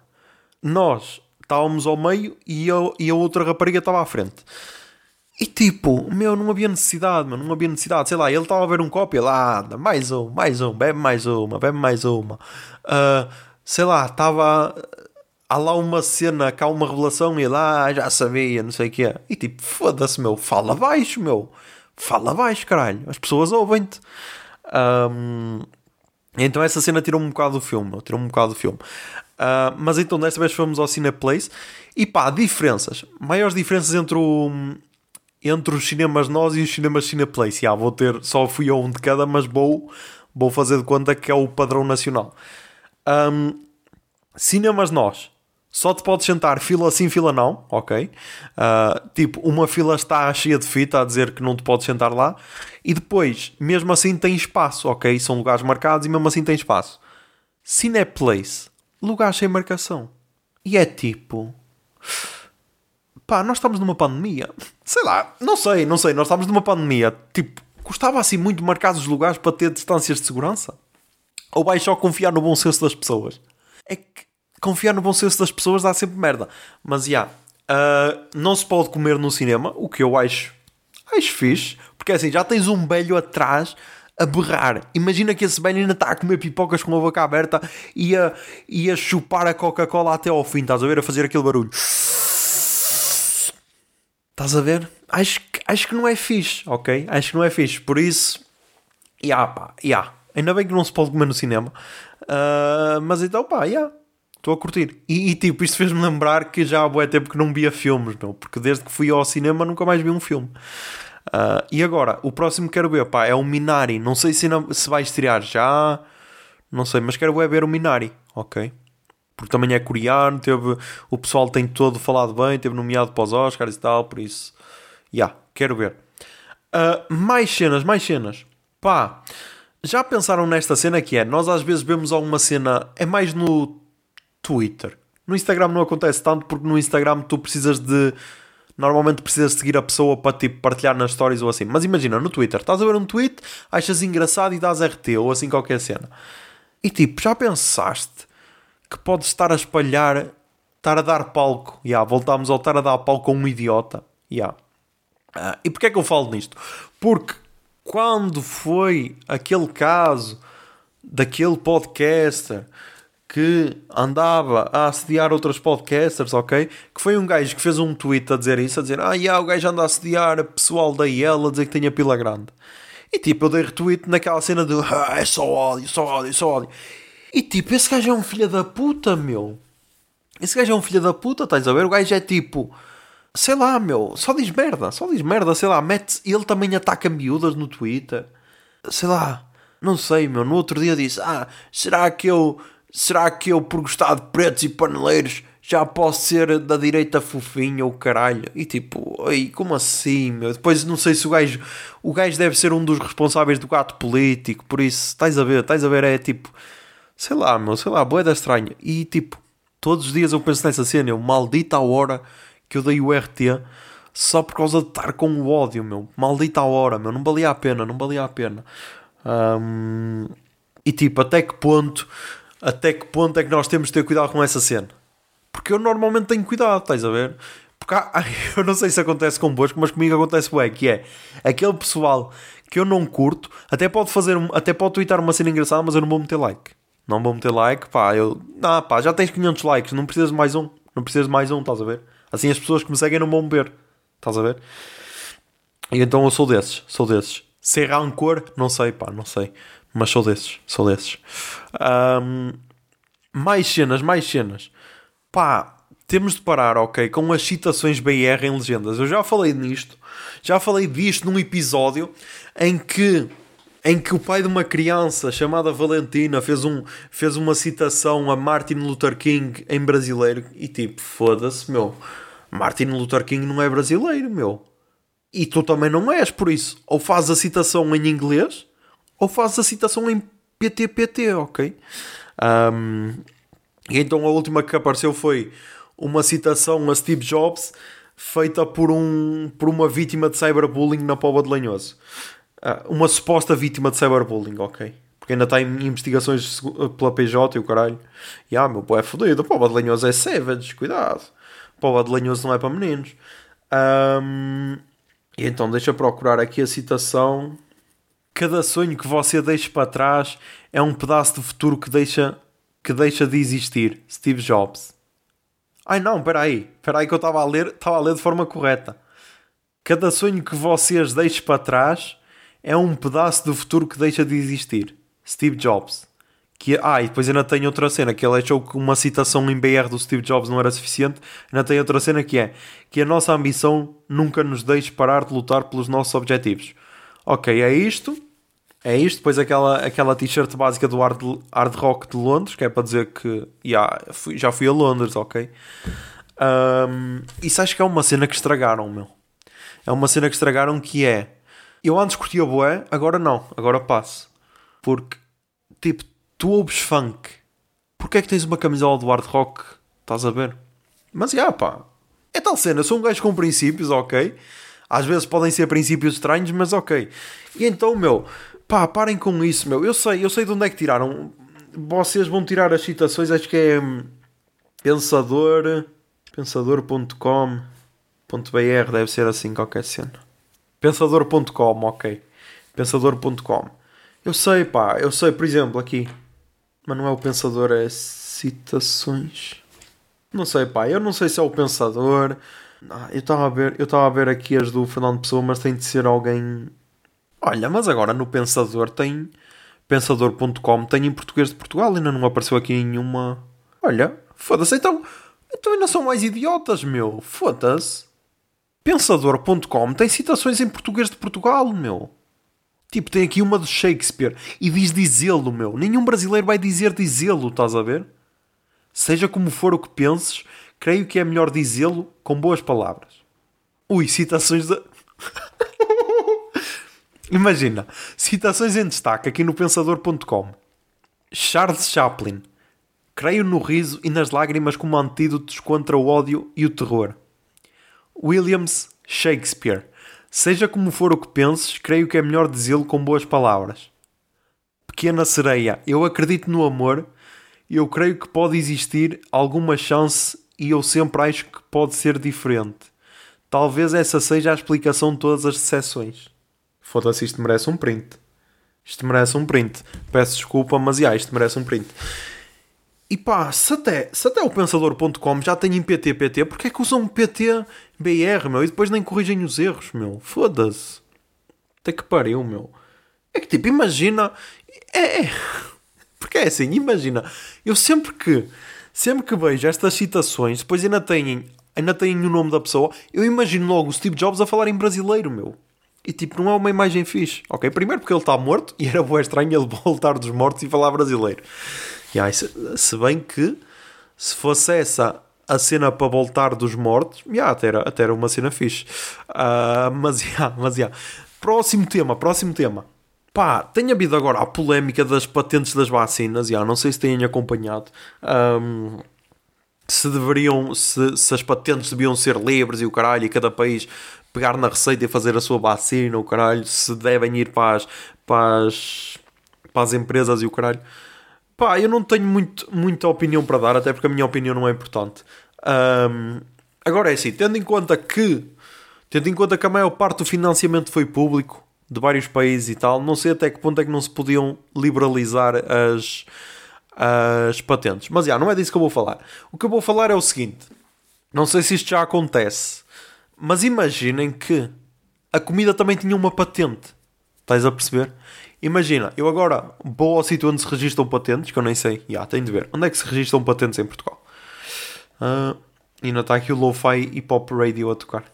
nós estávamos ao meio e, eu, e a outra rapariga estava à frente. E tipo, meu, não havia necessidade, meu, não havia necessidade. Sei lá, ele estava a ver um copo e ele, ah, anda, mais um, mais um, bebe mais uma, bebe mais uma. Uh, sei lá, estava. Há lá uma cena, cá uma revelação e ele, ah, já sabia, não sei o que é. E tipo, foda-se, meu, fala baixo, meu. Fala baixo, caralho. As pessoas ouvem-te. Um, então essa cena tirou um bocado do filme, tirou um bocado do filme. Uh, mas então desta vez fomos ao Cineplace e pá, diferenças. Maiores diferenças entre o entre os cinemas nós e os cinemas Cineplace. Yeah, vou ter, só fui a um de cada, mas vou, vou fazer de conta que é o padrão nacional. Um, cinemas nós só te podes sentar fila sim, fila não, ok? Uh, tipo, uma fila está cheia de fita a dizer que não te podes sentar lá, e depois, mesmo assim, tem espaço, ok? São lugares marcados e mesmo assim tem espaço. Cineplace, lugar sem marcação. E é tipo. Pá, nós estamos numa pandemia. Sei lá, não sei, não sei, nós estamos numa pandemia. Tipo, custava assim muito marcar os lugares para ter distâncias de segurança? Ou vais só confiar no bom senso das pessoas? É que confiar no bom senso das pessoas dá sempre merda. Mas, já, yeah, uh, não se pode comer no cinema, o que eu acho, acho fixe, porque assim, já tens um velho atrás a berrar. Imagina que esse velho ainda está a comer pipocas com a boca aberta e a, e a chupar a Coca-Cola até ao fim, estás a ver? A fazer aquele barulho. Estás a ver? Acho, acho que não é fixe, ok? Acho que não é fixe. Por isso, ya, yeah, pá, ya. Yeah. Ainda bem que não se pode comer no cinema. Uh, mas então, pá, ya. Yeah. Estou a curtir. E, e, tipo, isto fez-me lembrar que já há bué tempo que não via filmes, meu, porque desde que fui ao cinema nunca mais vi um filme. Uh, e agora, o próximo que quero ver, pá, é o Minari. Não sei se, não, se vai estrear já, não sei, mas quero ver o Minari, ok? Porque também é coreano, teve, o pessoal tem todo falado bem, teve nomeado para os Oscars e tal, por isso, já, yeah, quero ver. Uh, mais cenas, mais cenas. Pá, já pensaram nesta cena que é? Nós às vezes vemos alguma cena, é mais no Twitter. No Instagram não acontece tanto porque no Instagram tu precisas de. Normalmente precisas seguir a pessoa para tipo, partilhar nas stories ou assim. Mas imagina, no Twitter, estás a ver um tweet, achas engraçado e dás RT ou assim qualquer cena. E tipo, já pensaste que podes estar a espalhar, estar a dar palco. Ya, yeah, voltámos ao estar a dar palco a um idiota. Yeah. Uh, e porquê é que eu falo nisto? Porque quando foi aquele caso daquele podcaster que andava a assediar outros podcasters, ok? Que foi um gajo que fez um tweet a dizer isso, a dizer, ah, yeah, o gajo anda a assediar pessoal da IEL a dizer que tem a pila grande. E tipo, eu dei retweet naquela cena de, ah, é só ódio, só ódio, só ódio. E tipo, esse gajo é um filho da puta, meu. Esse gajo é um filho da puta, estás a ver? O gajo é tipo, sei lá, meu, só diz merda, só diz merda, sei lá, mete ele também ataca miúdas no Twitter. Sei lá, não sei, meu. No outro dia disse, ah, será que eu Será que eu, por gostar de pretos e paneleiros, já posso ser da direita fofinha ou caralho? E tipo, ai, como assim, meu? Depois não sei se o gajo. O gajo deve ser um dos responsáveis do gato político, por isso, estás a ver, estás a ver, é tipo. Sei lá, meu, sei lá, boeda estranha. E tipo, todos os dias eu penso nessa cena, eu, maldita a hora que eu dei o RT só por causa de estar com o ódio, meu. Maldita a hora, meu. Não valia a pena, não valia a pena. Um, e tipo, até que ponto até que ponto é que nós temos de ter cuidado com essa cena. Porque eu normalmente tenho cuidado, estás a ver? Porque há, [laughs] eu não sei se acontece convosco, mas comigo acontece bem, que é aquele pessoal que eu não curto, até pode fazer, até pode twittar uma cena engraçada, mas eu não vou meter like. Não vou meter like, pá, eu, não, pá, já tens 500 likes, não precisas de mais um, não precisas de mais um, estás a ver? Assim as pessoas que me seguem não vão ver, estás a ver? E então eu sou desses, sou desses. Ser rancor, não sei, pá, não sei. Mas sou desses, sou desses. Um, mais cenas, mais cenas. Pá, temos de parar, ok, com as citações BR em legendas. Eu já falei nisto, já falei disto num episódio em que em que o pai de uma criança chamada Valentina fez, um, fez uma citação a Martin Luther King em brasileiro e tipo, foda-se, meu. Martin Luther King não é brasileiro, meu. E tu também não és, por isso, ou faz a citação em inglês ou fazes a citação em PTPT, ok? Um, e então a última que apareceu foi uma citação a Steve Jobs feita por, um, por uma vítima de cyberbullying na Póvoa de Lanhoso. Uh, uma suposta vítima de cyberbullying, ok? Porque ainda está em investigações pela PJ e o caralho. E ah, meu pô, é fodido. Póvoa de Lanhoso é savage, cuidado. Póvoa de Lanhoso não é para meninos. Um, e então deixa procurar aqui a citação Cada sonho que você deixa para trás é um pedaço de futuro que deixa, que deixa de existir. Steve Jobs. Ai não, espera aí. Que eu estava a ler, estava a ler de forma correta. Cada sonho que vocês deixam para trás é um pedaço do futuro que deixa de existir. Steve Jobs. Que, ah, e depois ainda tem outra cena que ele achou que uma citação em BR do Steve Jobs não era suficiente. Ainda tem outra cena que é que a nossa ambição nunca nos deixe parar de lutar pelos nossos objetivos ok, é isto, é isto, depois aquela, aquela t-shirt básica do hard, hard Rock de Londres, que é para dizer que yeah, fui, já fui a Londres, ok? Um, isso acho que é uma cena que estragaram, meu. É uma cena que estragaram que é. Eu antes curtia boé, agora não, agora passo. Porque, tipo, tu ouves funk. Porquê é que tens uma camisola do hard rock? Estás a ver? Mas, já, yeah, pá. É tal cena, eu sou um gajo com princípios, ok? Às vezes podem ser princípios estranhos, mas ok. E então, meu, pá, parem com isso, meu. Eu sei, eu sei de onde é que tiraram. Vocês vão tirar as citações, acho que é hum, pensador pensador.com.br deve ser assim qualquer cena. Pensador.com, ok. Pensador.com. Eu sei, pá, eu sei, por exemplo, aqui. Mas não é o pensador, é citações. Não sei, pá, eu não sei se é o pensador. Eu estava a ver, eu estava a ver aqui as do Fernando Pessoa, mas tem de ser alguém. Olha, mas agora no Pensador tem pensador.com tem em português de Portugal, ainda não apareceu aqui nenhuma. Olha, foda-se, então, então ainda são mais idiotas, meu. Foda-se. Pensador.com tem citações em português de Portugal, meu. Tipo, tem aqui uma do Shakespeare e diz dizê-lo, meu. Nenhum brasileiro vai dizer dizê-lo, estás a ver? Seja como for o que penses, creio que é melhor dizê-lo com boas palavras. Ui, citações de. [laughs] Imagina, citações em destaque aqui no Pensador.com. Charles Chaplin. Creio no riso e nas lágrimas como antídotos contra o ódio e o terror. Williams Shakespeare. Seja como for o que penses, creio que é melhor dizê-lo com boas palavras. Pequena sereia. Eu acredito no amor e eu creio que pode existir alguma chance e eu sempre acho que pode ser diferente. Talvez essa seja a explicação de todas as exceções. Foda-se, isto merece um print. Isto merece um print. Peço desculpa, mas já, isto merece um print. E pá, se até, se até o pensador.com já tem em PT, PT, porque é que usam PT BR, meu? E depois nem corrigem os erros, meu. Foda-se. Até que pariu, meu. É que tipo, imagina. É, é. [laughs] Porque é assim, imagina. Eu sempre que. Sempre que vejo estas citações, depois ainda têm, ainda têm o nome da pessoa, eu imagino logo o Steve Jobs a falar em brasileiro, meu. E tipo, não é uma imagem fixe, ok? Primeiro porque ele está morto e era bom estranho ele [laughs] voltar dos mortos e falar brasileiro. Aí, se, se bem que se fosse essa a cena para voltar dos mortos, yeah, até, era, até era uma cena fixe. Uh, mas, [laughs] yeah, mas yeah. Próximo tema, próximo tema. Pá, tem havido agora a polémica das patentes das vacinas, já, não sei se têm acompanhado. Um, se deveriam, se, se, as patentes deviam ser livres e o caralho, e cada país pegar na receita e fazer a sua vacina, o caralho, se devem ir para as, para as, para as empresas e o caralho. Pá, eu não tenho muito, muita opinião para dar, até porque a minha opinião não é importante. Um, agora é assim, tendo em conta que tendo em conta que a maior parte do financiamento foi público de vários países e tal, não sei até que ponto é que não se podiam liberalizar as, as patentes. Mas já, não é disso que eu vou falar. O que eu vou falar é o seguinte: não sei se isto já acontece, mas imaginem que a comida também tinha uma patente. Estás a perceber? Imagina, eu agora vou ao sítio onde se registram patentes, que eu nem sei, já, tenho de ver. Onde é que se registram patentes em Portugal? Uh, e ainda está aqui o Lo-Fi Hip Hop Radio a tocar.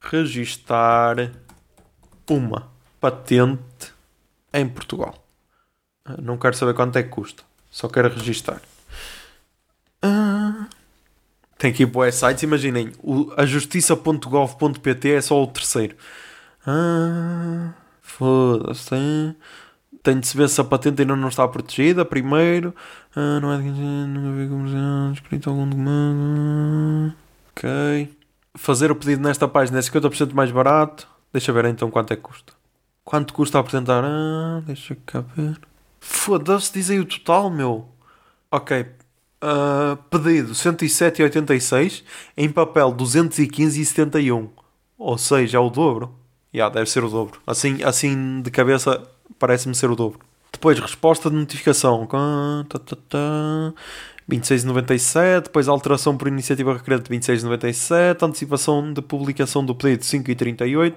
Registar uma patente em Portugal. Uh, não quero saber quanto é que custa, só quero registar. Uh, tem aqui boas sites, imaginem, o, a justiça.gov.pt é só o terceiro. Ah, Foda-se, tem, tem de se ver se a patente ainda não está protegida. Primeiro, ah, não é de nunca vi comercial, escrito algum documento. Ok. Fazer o pedido nesta página é 50% mais barato. Deixa ver então quanto é que custa. Quanto custa apresentar? Ah, deixa cá ver. Foda-se, dizem o total, meu. Ok. Uh, pedido 107,86 em papel 215,71. Ou seja, é o dobro. Yeah, deve ser o dobro. Assim, assim de cabeça parece-me ser o dobro. Depois, resposta de notificação. 26,97. Depois, alteração por iniciativa requerente 26,97. Antecipação de publicação do pedido 5,38.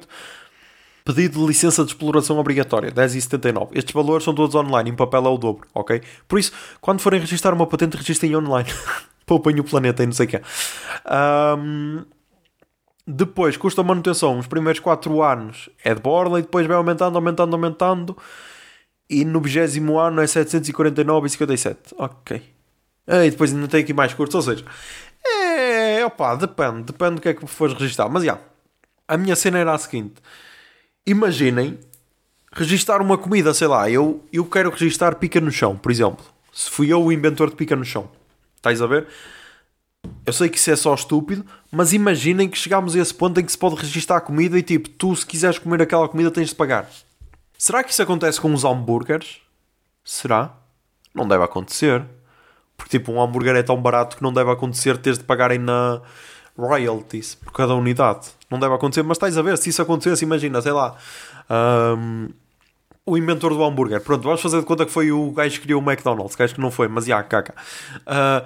Pedido de licença de exploração obrigatória 10,79. Estes valores são todos online. Em papel é o dobro, ok? Por isso, quando forem registrar uma patente, registrem online. [laughs] Poupem o planeta e não sei o que um, depois, custa manutenção, os primeiros 4 anos é de borla e depois vai aumentando, aumentando, aumentando. E no 20 ano é 749,57. Ok. E depois ainda tem aqui mais curtos, ou seja, é. opá, depende, depende do que é que fores registrar. Mas já, yeah, a minha cena era a seguinte: imaginem registar uma comida, sei lá, eu, eu quero registar pica no chão, por exemplo. Se fui eu o inventor de pica no chão, estás a ver? Eu sei que isso é só estúpido, mas imaginem que chegámos a esse ponto em que se pode registar comida e tipo, tu se quiseres comer aquela comida tens de pagar. Será que isso acontece com os hambúrgueres? Será? Não deve acontecer. Porque tipo, um hambúrguer é tão barato que não deve acontecer teres de pagarem na royalties por cada unidade. Não deve acontecer, mas estás a ver, se isso acontecesse, imagina, sei lá. Um, o inventor do hambúrguer. Pronto, vamos fazer de conta que foi o gajo que criou o McDonald's, gajo que não foi, mas já, caca. Uh,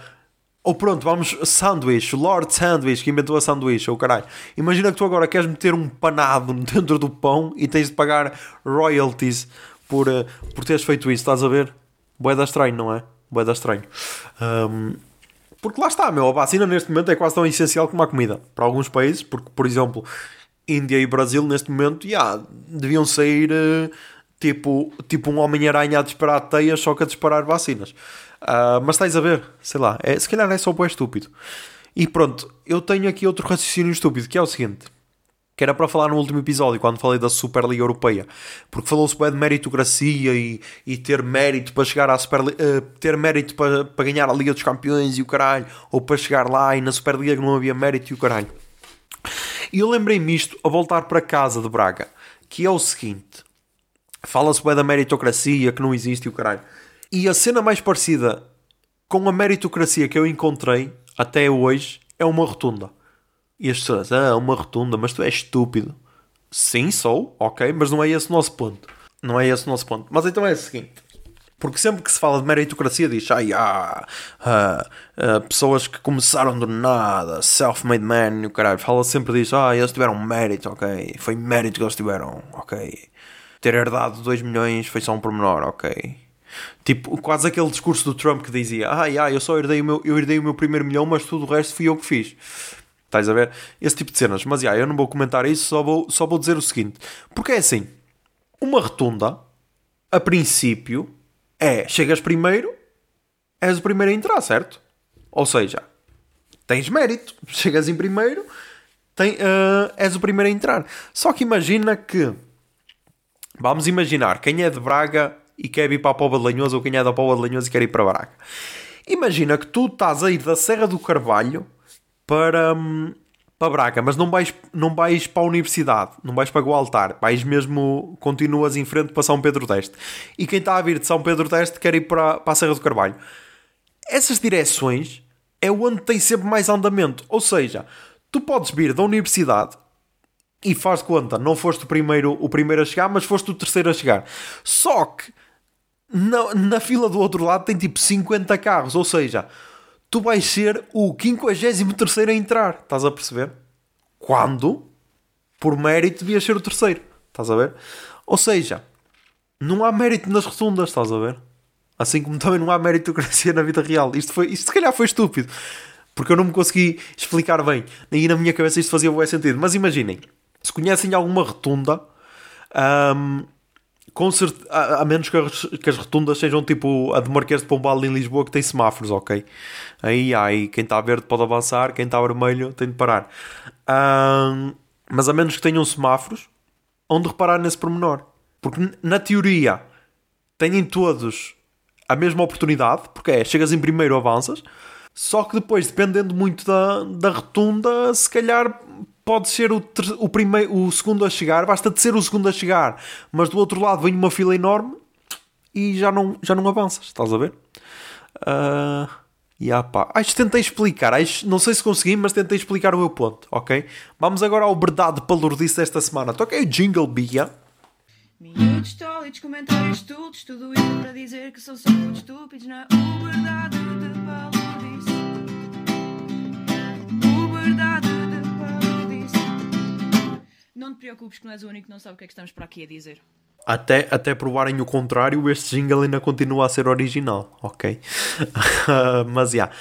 ou pronto, vamos, sanduíche, Lord Sandwich, que inventou a sanduíche, ou caralho. Imagina que tu agora queres meter um panado [laughs] dentro do pão e tens de pagar royalties por, uh, por teres feito isso, estás a ver? Boeda estranho, não é? Boeda estranho. Um, porque lá está, meu, a vacina neste momento é quase tão essencial como a comida. Para alguns países, porque, por exemplo, Índia e Brasil neste momento, yeah, deviam sair uh, tipo, tipo um Homem-Aranha a disparar teias só que a disparar vacinas. Uh, mas estás a ver, sei lá, é, se calhar é só o estúpido. E pronto, eu tenho aqui outro raciocínio estúpido, que é o seguinte. Que era para falar no último episódio, quando falei da Superliga Europeia. Porque falou-se bem de meritocracia e, e ter mérito para chegar à Superliga. Uh, ter mérito para, para ganhar a Liga dos Campeões e o caralho. Ou para chegar lá e na Superliga não havia mérito e o caralho. E eu lembrei-me isto a voltar para casa de Braga. Que é o seguinte. Fala-se bem da meritocracia, que não existe e o caralho. E a cena mais parecida com a meritocracia que eu encontrei até hoje é uma rotunda. E as pessoas, ah, uma rotunda, mas tu és estúpido. Sim, sou, ok, mas não é esse o nosso ponto. Não é esse o nosso ponto. Mas então é o seguinte: Porque sempre que se fala de meritocracia diz ai, ah, ah, ah, pessoas que começaram do nada, self-made man, o caralho, fala sempre disso, ah, eles tiveram mérito, ok, foi mérito que eles tiveram, ok. Ter herdado 2 milhões foi só um pormenor, ok. Tipo, quase aquele discurso do Trump que dizia, ah, ah eu só herdei o meu, eu herdei o meu primeiro milhão, mas tudo o resto fui eu que fiz. Estás a ver? Esse tipo de cenas. Mas, yeah, eu não vou comentar isso, só vou, só vou dizer o seguinte. Porque é assim, uma rotunda, a princípio é chegas primeiro, és o primeiro a entrar, certo? Ou seja, tens mérito, [laughs] chegas em primeiro, tem, uh, és o primeiro a entrar. Só que imagina que vamos imaginar quem é de Braga e quer ir para a Póvoa de Lanhoso ou quem é da Póvoa de Lanhoso e quer ir para Braga. Imagina que tu estás a ir da Serra do Carvalho para, hum, para Braga, mas não vais, não vais para a universidade, não vais para o altar, vais mesmo, continuas em frente para São Pedro Deste. E quem está a vir de São Pedro Deste quer ir para, para a Serra do Carvalho. Essas direções é onde tem sempre mais andamento. Ou seja, tu podes vir da universidade e faz conta, não foste o primeiro, o primeiro a chegar, mas foste o terceiro a chegar. Só que na, na fila do outro lado tem tipo 50 carros, ou seja, tu vais ser o 53 a entrar. Estás a perceber? Quando, por mérito, devias ser o terceiro. Estás a ver? Ou seja, não há mérito nas rotundas, estás a ver? Assim como também não há meritocracia na vida real. Isto, foi, isto se calhar foi estúpido. Porque eu não me consegui explicar bem. Nem na minha cabeça isto fazia bom sentido. Mas imaginem, se conhecem alguma rotunda, um, com a, a, menos que as, que as, rotundas sejam tipo a de Marquês de Pombal em Lisboa que tem semáforos, ok? Aí, aí quem está verde pode avançar, quem está vermelho tem de parar. Um, mas a menos que tenham semáforos, onde reparar nesse pormenor. Porque na teoria têm todos a mesma oportunidade, porque é, chegas em primeiro, avanças, só que depois, dependendo muito da, da rotunda, se calhar pode ser o, o, primeiro, o segundo a chegar, basta de ser o segundo a chegar, mas do outro lado vem uma fila enorme e já não, já não avanças, estás a ver? Uh, yeah, pá. Acho que tentei explicar, acho, não sei se consegui, mas tentei explicar o meu ponto, ok? Vamos agora ao verdade palurdice desta semana. Toquei o jingle, Bia. Minutos, tólitos, comentários, tudo, tudo isso para dizer que são só muito estúpidos na verdade de palurdice. O verdade não te preocupes que não és o único que não sabe o que é que estamos para aqui a dizer. Até, até provarem o contrário, este jingle ainda continua a ser original, ok? [laughs] Mas já. Yeah.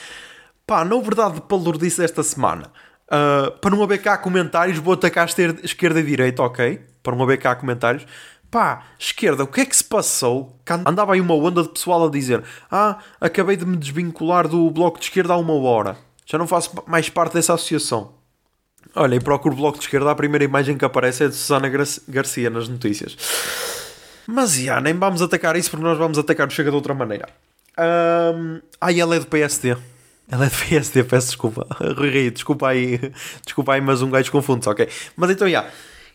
Pá, na verdade, Paulo disse esta semana. Uh, para não haver cá comentários, vou atacar esquerda e direita, ok? Para não haver cá comentários. Pá, esquerda, o que é que se passou? Andava aí uma onda de pessoal a dizer: Ah, acabei de me desvincular do bloco de esquerda há uma hora. Já não faço mais parte dessa associação. Olha, e procuro o bloco de esquerda, a primeira imagem que aparece é de Susana Garcia nas notícias. Mas já, nem vamos atacar isso porque nós vamos atacar o Chega de outra maneira. Um, ai, ela é do PSD. Ela é do PSD, peço desculpa. [laughs] Rui desculpa aí, [laughs] desculpa aí, mas um gajo confunde ok? Mas então, já.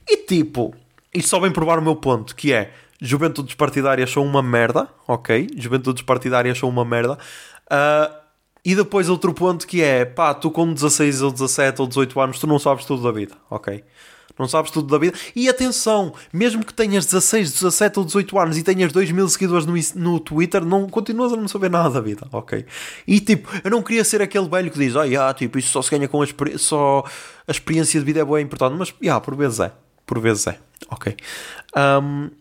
E tipo, isto só vem provar o meu ponto, que é juventudes partidárias são uma merda, ok? Juventudes partidárias são uma merda. Uh, e depois outro ponto que é, pá, tu com 16 ou 17 ou 18 anos, tu não sabes tudo da vida, ok? Não sabes tudo da vida. E atenção, mesmo que tenhas 16, 17 ou 18 anos e tenhas 2 mil seguidores no, no Twitter, não continuas a não saber nada da vida, ok? E tipo, eu não queria ser aquele velho que diz, ah, yeah, tipo, isso só se ganha com a experiência, só a experiência de vida é boa e importante, mas, yeah, por vezes é, por vezes é, ok? Um,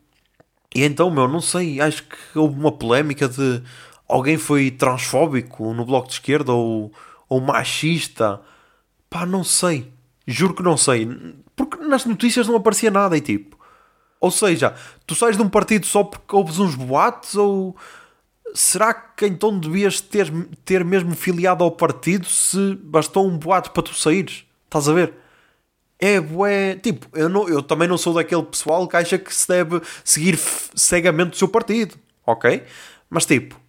e então, meu, não sei, acho que houve uma polémica de alguém foi transfóbico no bloco de esquerda ou, ou machista. Pá, não sei. Juro que não sei. Porque nas notícias não aparecia nada e tipo. Ou seja, tu sais de um partido só porque ouves uns boatos ou será que então devias ter, ter mesmo filiado ao partido se bastou um boato para tu saíres? Estás a ver? É, bué. Tipo, eu, não, eu também não sou daquele pessoal que acha que se deve seguir cegamente o seu partido, ok? Mas tipo,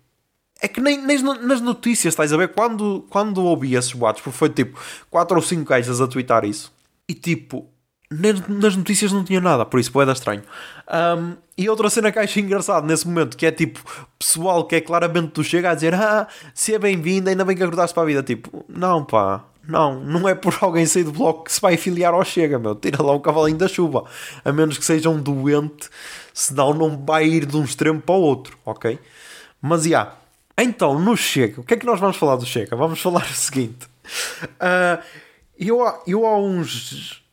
é que nem, nem nas notícias, estás a ver? Quando, quando ouvi esses boatos, porque foi tipo 4 ou 5 gajas a twittar isso, e tipo, nas notícias não tinha nada, por isso dar estranho. Um, e outra cena que acho engraçado nesse momento, que é tipo, pessoal que é claramente do Chega a dizer, ah, se é bem-vindo, ainda bem que acordaste para a vida. Tipo, não pá, não, não é por [laughs] alguém sair do bloco que se vai filiar ao Chega, meu. Tira lá o cavalinho da chuva. A menos que seja um doente, senão não vai ir de um extremo para o outro, ok? Mas, já. Então, no Chega, o que é que nós vamos falar do Chega? Vamos falar o seguinte. Uh, eu, eu há uns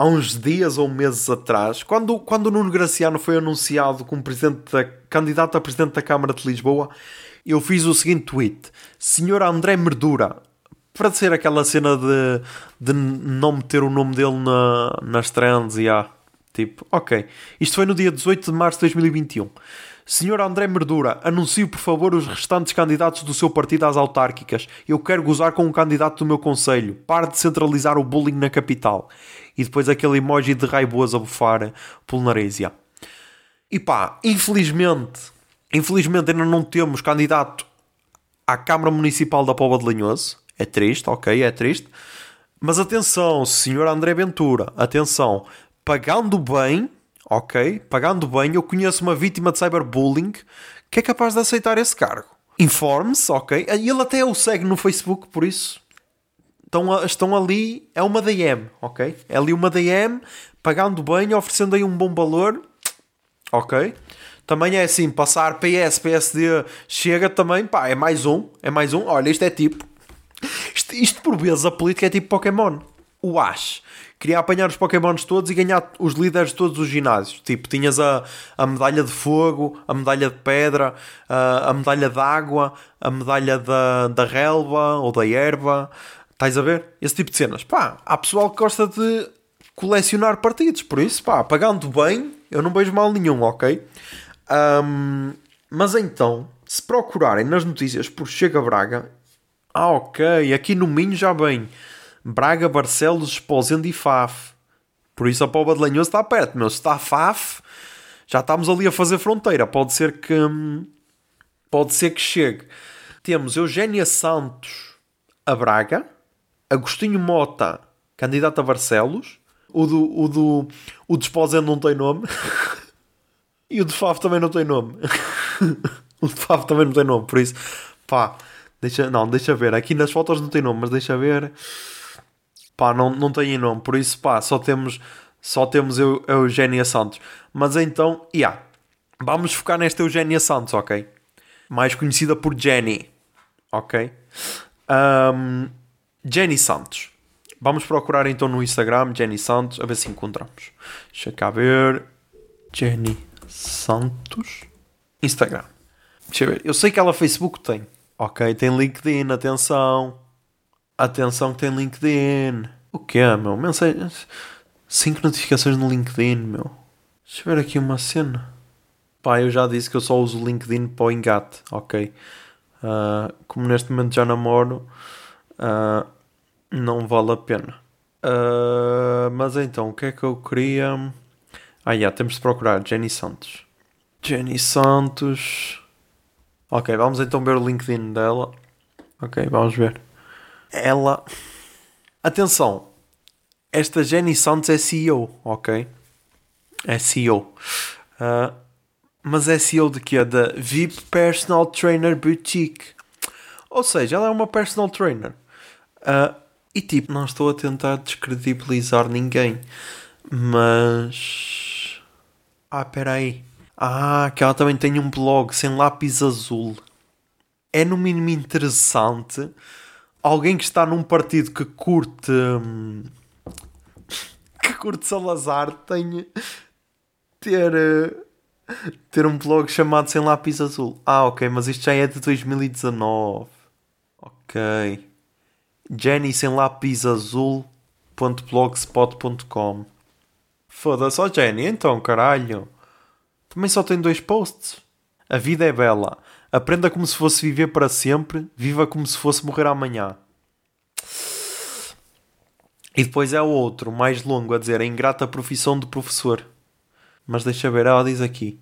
há uns dias ou meses atrás, quando, quando o Nuno Graciano foi anunciado como presidente da, candidato a presidente da Câmara de Lisboa, eu fiz o seguinte tweet: Senhor André Merdura, para ser aquela cena de, de não meter o nome dele na, nas trends e ah, tipo, ok. Isto foi no dia 18 de março de 2021. Senhor André Merdura, anuncie por favor os restantes candidatos do seu partido às autárquicas. Eu quero gozar com um candidato do meu conselho. Pare de centralizar o bullying na capital. E depois aquele emoji de raiboas a bufar pelo. E pá, infelizmente, infelizmente ainda não temos candidato à Câmara Municipal da Póvoa de Lanhoso. É triste, ok, é triste. Mas atenção, senhor André Ventura, atenção, pagando bem ok? Pagando bem, eu conheço uma vítima de cyberbullying que é capaz de aceitar esse cargo. Informe-se, ok? Ele até o segue no Facebook, por isso. Estão, estão ali, é uma DM, ok? É ali uma DM, pagando bem, oferecendo aí um bom valor, ok? Também é assim, passar PS, PSD, chega também, pá, é mais um, é mais um. Olha, isto é tipo. Isto, isto por vezes a política é tipo Pokémon. O Ash queria apanhar os Pokémons todos e ganhar os líderes de todos os ginásios. Tipo, tinhas a, a medalha de fogo, a medalha de pedra, a, a medalha de água, a medalha da, da relva ou da erva. Estás a ver? Esse tipo de cenas. Pá, há pessoal que gosta de colecionar partidos, por isso, pá, pagando bem, eu não vejo mal nenhum, ok? Um, mas então, se procurarem nas notícias por Chega Braga, ah, ok, aqui no Minho já bem Braga, Barcelos, Esposende e Faf. Por isso a Póvoa de Lanhoso está perto, meu. Se está Faf, já estamos ali a fazer fronteira. Pode ser que... Pode ser que chegue. Temos Eugénia Santos a Braga, Agostinho Mota, candidato a Barcelos, o do, o do, o de Esposende não tem nome, [laughs] e o de Faf também não tem nome. [laughs] o de Faf também não tem nome, por isso, pá, deixa, não, deixa ver. Aqui nas fotos não tem nome, mas deixa ver pá, não, não tem nome, por isso, pá, só temos, só temos eu, Eugénia Santos. Mas então, yeah, vamos focar nesta Eugénia Santos, ok? Mais conhecida por Jenny, ok? Um, Jenny Santos. Vamos procurar então no Instagram Jenny Santos, a ver se encontramos. Deixa cá ver. Jenny Santos. Instagram. Deixa eu ver. Eu sei que ela Facebook tem. Ok, tem LinkedIn, atenção. Atenção que tem LinkedIn. O que é, meu? Mensagens. 5 notificações no LinkedIn, meu. Deixa eu ver aqui uma cena. Pá, eu já disse que eu só uso o LinkedIn para o engate, ok? Uh, como neste momento já namoro, uh, não vale a pena. Uh, mas então, o que é que eu queria? Ah, yeah, temos de procurar Jenny Santos. Jenny Santos. Ok, vamos então ver o LinkedIn dela. Ok, vamos ver ela. Atenção, esta Jenny Santos é CEO, ok? É CEO. Uh, ah, mas é CEO de quê? Da VIP Personal Trainer Boutique. Ou seja, ela é uma personal trainer. Uh, e tipo, não estou a tentar descredibilizar ninguém. Mas. Ah, peraí. Ah, que ela também tem um blog sem lápis azul. É no mínimo interessante alguém que está num partido que curte hum, que curte Salazar tem ter ter um blog chamado Sem Lápis Azul. Ah, ok, mas isto já é de 2019. Ok. Jenny sem lápis azul.blogspot.com Foda-se, ó Jenny, então caralho. Também só tem dois posts. A vida é bela. Aprenda como se fosse viver para sempre, viva como se fosse morrer amanhã. E depois é o outro, mais longo, a dizer a ingrata profissão de professor. Mas deixa ver, ela diz aqui: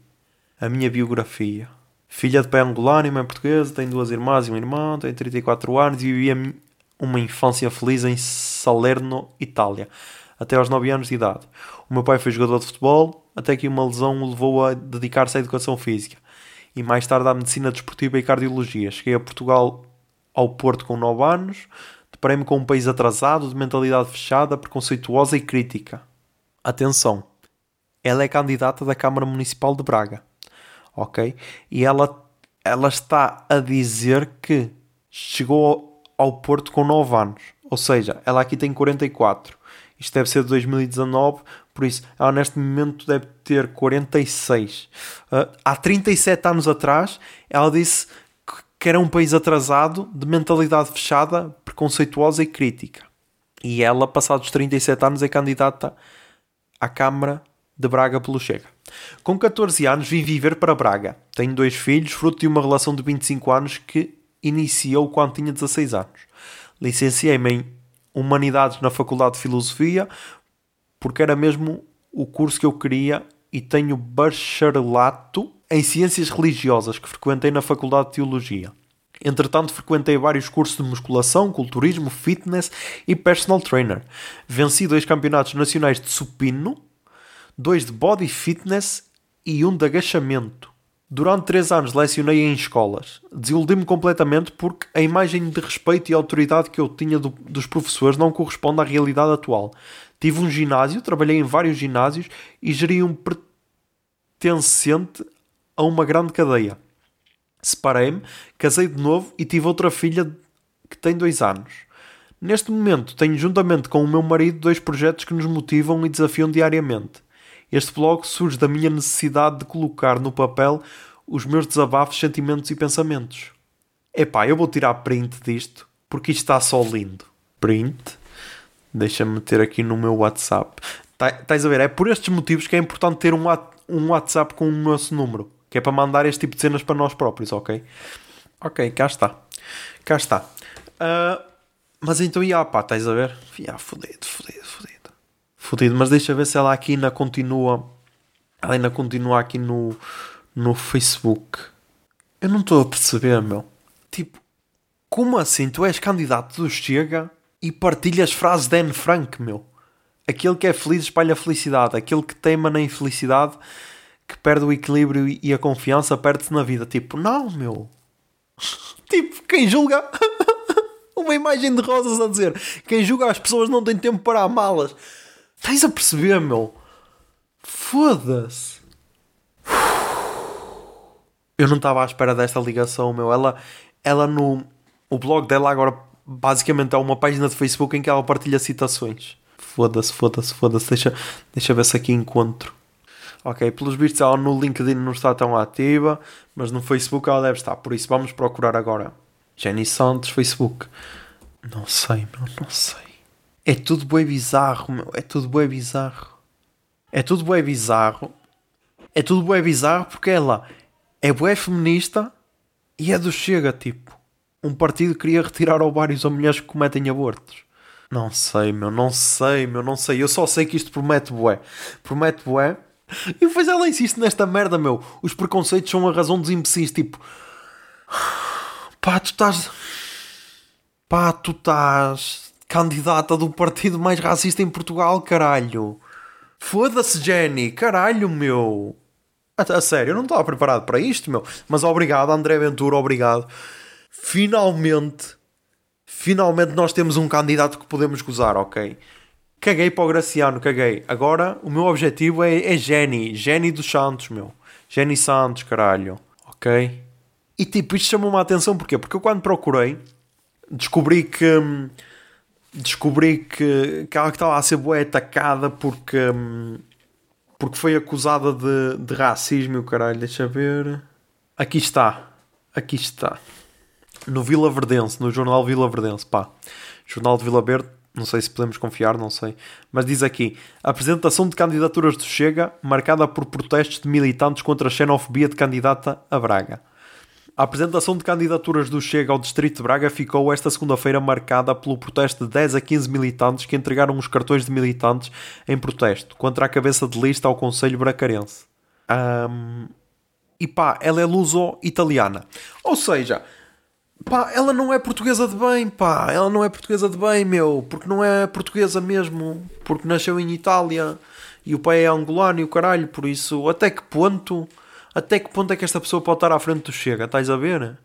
a minha biografia. Filha de pai angolano e mãe portuguesa, tem duas irmãs e um irmão, tem 34 anos e vivia uma infância feliz em Salerno, Itália, até aos 9 anos de idade. O meu pai foi jogador de futebol, até que uma lesão o levou a dedicar-se à educação física e mais tarde à medicina desportiva e cardiologia. Cheguei a Portugal ao Porto com 9 anos, deparei-me com um país atrasado, de mentalidade fechada, preconceituosa e crítica. Atenção, ela é candidata da Câmara Municipal de Braga, ok? E ela ela está a dizer que chegou ao Porto com 9 anos. Ou seja, ela aqui tem 44. Isto deve ser de 2019, por isso ela neste momento deve ter 46. Uh, há 37 anos atrás, ela disse que era um país atrasado, de mentalidade fechada, preconceituosa e crítica. E ela, passados 37 anos, é candidata à Câmara de Braga pelo Chega. Com 14 anos, vim viver para Braga. Tenho dois filhos, fruto de uma relação de 25 anos que iniciou quando tinha 16 anos. Licenciei-me em Humanidades na Faculdade de Filosofia, porque era mesmo o curso que eu queria, e tenho bacharelato em Ciências Religiosas, que frequentei na Faculdade de Teologia. Entretanto, frequentei vários cursos de musculação, culturismo, fitness e personal trainer. Venci dois campeonatos nacionais de supino, dois de body fitness e um de agachamento. Durante três anos lecionei em escolas. Desiludi-me completamente porque a imagem de respeito e autoridade que eu tinha do, dos professores não corresponde à realidade atual. Tive um ginásio, trabalhei em vários ginásios e geri um pertencente a uma grande cadeia. Separei-me, casei de novo e tive outra filha que tem dois anos. Neste momento tenho juntamente com o meu marido dois projetos que nos motivam e desafiam diariamente. Este blog surge da minha necessidade de colocar no papel os meus desabafos, sentimentos e pensamentos. Epá, eu vou tirar print disto porque isto está só lindo. Print. Deixa-me meter aqui no meu WhatsApp. Tá, estás a ver? É por estes motivos que é importante ter um, um WhatsApp com o nosso número. Que é para mandar este tipo de cenas para nós próprios, ok? Ok, cá está. Cá está. Uh, mas então, ia pá, estás a ver? Ya, fodido, fodido, fodido fodido. Mas deixa ver se ela aqui ainda continua. Ela ainda continua aqui no, no Facebook. Eu não estou a perceber, meu. Tipo, como assim? Tu és candidato do Chega e partilhas frases de Anne Frank, meu. Aquele que é feliz espalha felicidade. Aquele que teima na infelicidade, que perde o equilíbrio e a confiança, perde-se na vida. Tipo, não, meu. [laughs] tipo, quem julga. [laughs] Uma imagem de rosas a dizer: quem julga as pessoas não tem tempo para amá-las. Estás a perceber, meu? Foda-se. Eu não estava à espera desta ligação, meu. Ela, ela no. O blog dela agora basicamente é uma página de Facebook em que ela partilha citações. Foda-se, foda-se, foda-se. Deixa, deixa ver se aqui encontro. Ok, pelos vistos ela no LinkedIn não está tão ativa, mas no Facebook ela deve estar. Por isso vamos procurar agora. Jenny Santos, Facebook. Não sei, meu, não sei. É tudo bem bizarro, meu. É tudo bem bizarro. É tudo bem bizarro. É tudo bem bizarro porque ela é bué feminista e é do Chega, tipo. Um partido queria retirar ovários a mulheres que cometem abortos. Não sei, meu. Não sei, meu. Não sei. Eu só sei que isto promete bué. Promete bué. E depois ela insiste nesta merda, meu. Os preconceitos são a razão dos imbecis. Tipo... Pá, tu estás... Pá, tu estás candidata do partido mais racista em Portugal, caralho. Foda-se, Jenny, caralho, meu. A, a sério, eu não estava preparado para isto, meu. Mas obrigado, André Ventura, obrigado. Finalmente, finalmente nós temos um candidato que podemos gozar, ok? Caguei para o Graciano, caguei. Agora o meu objetivo é, é Jenny, Jenny dos Santos, meu. Jenny Santos, caralho, ok? E tipo, isto chamou-me a atenção porquê? Porque eu quando procurei descobri que. Hum, descobri que, que ela estava a ser boa atacada porque, hum, porque foi acusada de, de racismo e o caralho. Deixa ver. Aqui está. Aqui está. No Vila Verdense, no jornal Vila Verdense, pá. Jornal de Vila Verde, não sei se podemos confiar, não sei. Mas diz aqui: apresentação de candidaturas do Chega marcada por protestos de militantes contra a xenofobia de candidata a Braga. A apresentação de candidaturas do Chega ao Distrito de Braga ficou esta segunda-feira marcada pelo protesto de 10 a 15 militantes que entregaram os cartões de militantes em protesto contra a cabeça de lista ao Conselho Bracarense. Um, e pá, ela é luso-italiana. Ou seja, pá, ela não é portuguesa de bem, pá, ela não é portuguesa de bem, meu, porque não é portuguesa mesmo, porque nasceu em Itália e o pai é angolano e o caralho, por isso, até que ponto até que ponto é que esta pessoa pode estar à frente do Chega? Estás a ver?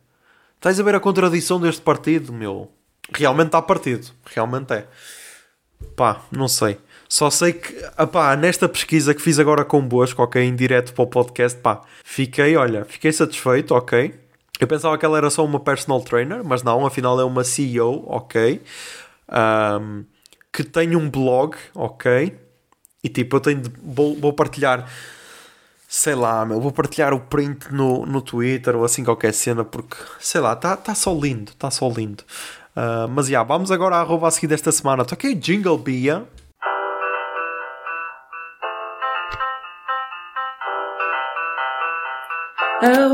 Estás a ver a contradição deste partido, meu? Realmente está partido. Realmente é. Pá, não sei. Só sei que, pá, nesta pesquisa que fiz agora convosco, ok, em direto para o podcast, pá, fiquei, olha, fiquei satisfeito, ok. Eu pensava que ela era só uma personal trainer, mas não, afinal é uma CEO, ok. Um, que tem um blog, ok. E tipo, eu tenho de, vou, vou partilhar, sei lá, meu, vou partilhar o print no, no Twitter ou assim qualquer cena, porque sei lá, está tá só lindo, está só lindo. Uh, mas já, yeah, vamos agora à arroba a seguir desta semana. Toquei Jingle Bia. Arroba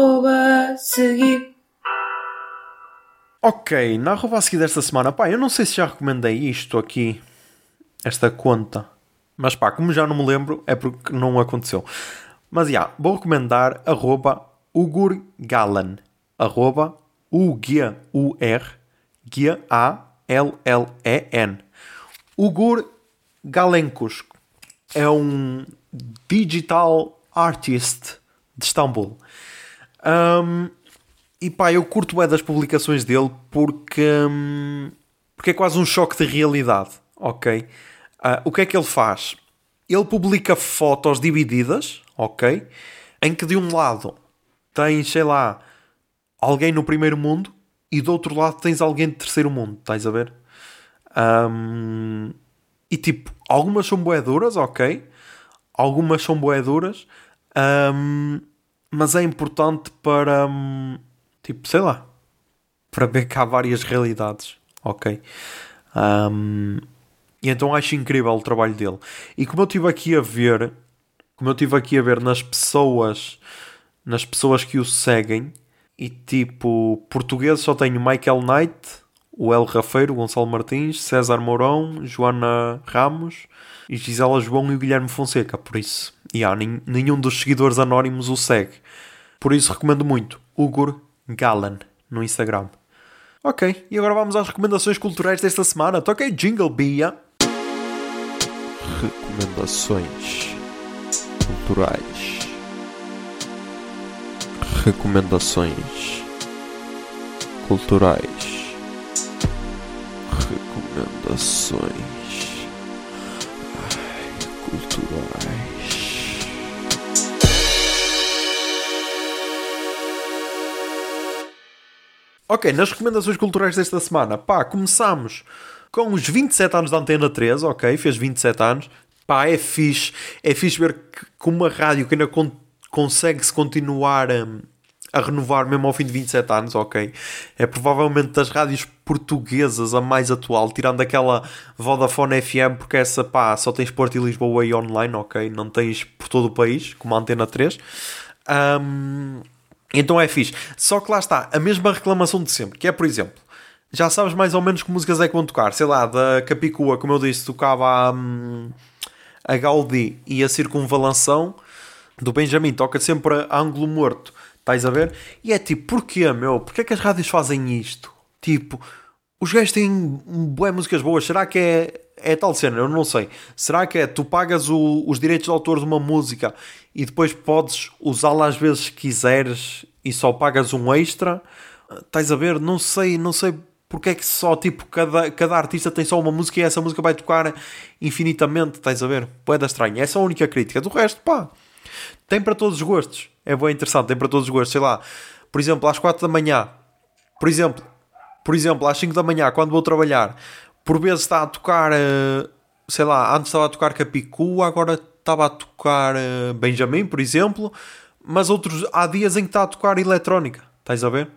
seguir. Ok, na arroba a seguir desta semana, pá, eu não sei se já recomendei isto aqui, esta conta. Mas pá, como já não me lembro, é porque não aconteceu. Mas já, yeah, vou recomendar arroba Ugur Galan. Arroba U-G-U-R G-A-L-L-E-N. Ugur Galenkos é um digital artist de Istambul. Um, e pá, eu curto bem das publicações dele porque, um, porque é quase um choque de realidade, ok? Uh, o que é que ele faz? Ele publica fotos divididas, ok? Em que de um lado tens, sei lá, alguém no primeiro mundo e do outro lado tens alguém de terceiro mundo, estás a ver? Um, e tipo, algumas são boeduras, ok? Algumas são boeduras, um, mas é importante para, um, tipo, sei lá, para ver que há várias realidades, ok? Um, e então acho incrível o trabalho dele. E como eu estive aqui a ver, como eu estive aqui a ver nas pessoas, nas pessoas que o seguem, e tipo, português só tenho Michael Knight, o El Rafeiro, Gonçalo Martins, César Mourão, Joana Ramos e Gisela João e o Guilherme Fonseca. Por isso, yeah, nenhum dos seguidores anónimos o segue. Por isso recomendo muito Ugur Galan no Instagram. Ok, e agora vamos às recomendações culturais desta semana. Toquei Jingle Bia. Recomendações culturais. Recomendações culturais. Recomendações Ai, culturais. Ok, nas recomendações culturais desta semana, pá, começamos com os 27 anos da Antena 3, ok, fez 27 anos. Pá, é fixe, é fixe ver que uma rádio que ainda con consegue-se continuar a, a, renovar mesmo ao fim de 27 anos, ok. É provavelmente das rádios portuguesas a mais atual, tirando aquela Vodafone FM, porque essa, pá, só tens Porto e Lisboa e online, ok. Não tens por todo o país, como a Antena 3. Um, então é fixe. Só que lá está, a mesma reclamação de sempre, que é, por exemplo, já sabes mais ou menos que músicas é que vão tocar. Sei lá, da Capicua, como eu disse, tocava a, hum, a Gaudi e a Circunvalação. Do Benjamin toca sempre a ângulo morto. Estás a ver? E é tipo, porquê, meu? Porquê é que as rádios fazem isto? Tipo, os gajos têm boas músicas boas. Será que é, é tal cena? Eu não sei. Será que é tu pagas o, os direitos de autor de uma música e depois podes usá-la às vezes que quiseres e só pagas um extra? Estás a ver? Não sei, não sei porque é que só tipo cada, cada artista tem só uma música e essa música vai tocar infinitamente, estás a ver? Poeda estranha. Essa é a única crítica. Do resto, pá, tem para todos os gostos. É bem interessante, tem para todos os gostos. Sei lá, por exemplo, às 4 da manhã, por exemplo, por exemplo, às 5 da manhã, quando vou trabalhar, por vezes está a tocar, eh, sei lá, antes estava a tocar Capicu, agora estava a tocar eh, Benjamin, por exemplo, mas outros há dias em que está a tocar eletrónica, estás a ver?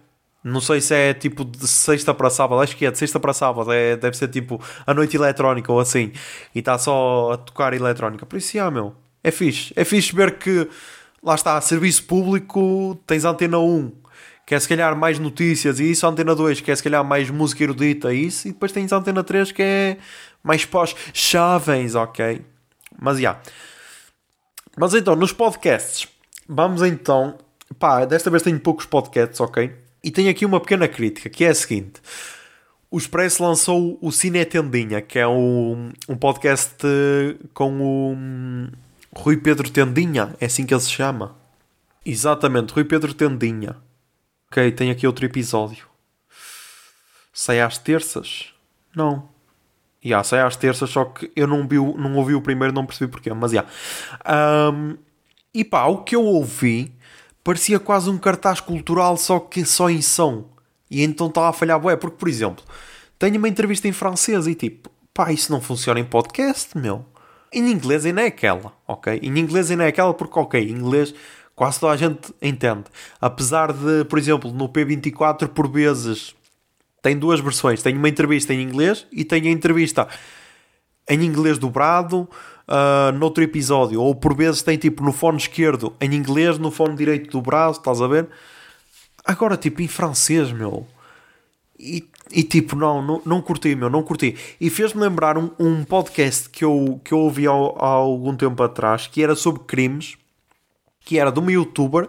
Não sei se é tipo de sexta para sábado, acho que é de sexta para sábado, é, deve ser tipo a noite eletrónica ou assim, e está só a tocar eletrónica. Por isso, ah, meu, é fixe. É fixe ver que lá está, serviço público, tens antena 1, que é se calhar mais notícias, e isso, antena 2, que é se calhar mais música erudita, e isso, e depois tens antena 3, que é mais pós-chavens, ok? Mas já. Yeah. Mas então, nos podcasts, vamos então. Pá, desta vez tenho poucos podcasts, ok? E tenho aqui uma pequena crítica, que é a seguinte. O Expresso lançou o Cine Tendinha, que é um, um podcast com o Rui Pedro Tendinha, é assim que ele se chama. Exatamente, Rui Pedro Tendinha. Ok, tem aqui outro episódio. Sai às terças? Não. Yeah, sai às terças, só que eu não, vi, não ouvi o primeiro, não percebi porquê, mas já. Yeah. Um, e pá, o que eu ouvi parecia quase um cartaz cultural, só que só em som. E então estava a falhar bué, porque, por exemplo, tenho uma entrevista em francês e tipo, pá, isso não funciona em podcast, meu. Em inglês ainda é aquela, ok? Em inglês ainda é aquela porque, ok, em inglês quase toda a gente entende. Apesar de, por exemplo, no P24 por vezes tem duas versões. Tem uma entrevista em inglês e tem a entrevista em inglês dobrado uh, noutro episódio. Ou por vezes tem tipo no fone esquerdo em inglês, no fone direito dobrado, estás a ver? Agora tipo em francês, meu. E, e tipo, não, não, não curti, meu, não curti. E fez-me lembrar um, um podcast que eu, que eu ouvi há, há algum tempo atrás que era sobre crimes, que era de uma youtuber,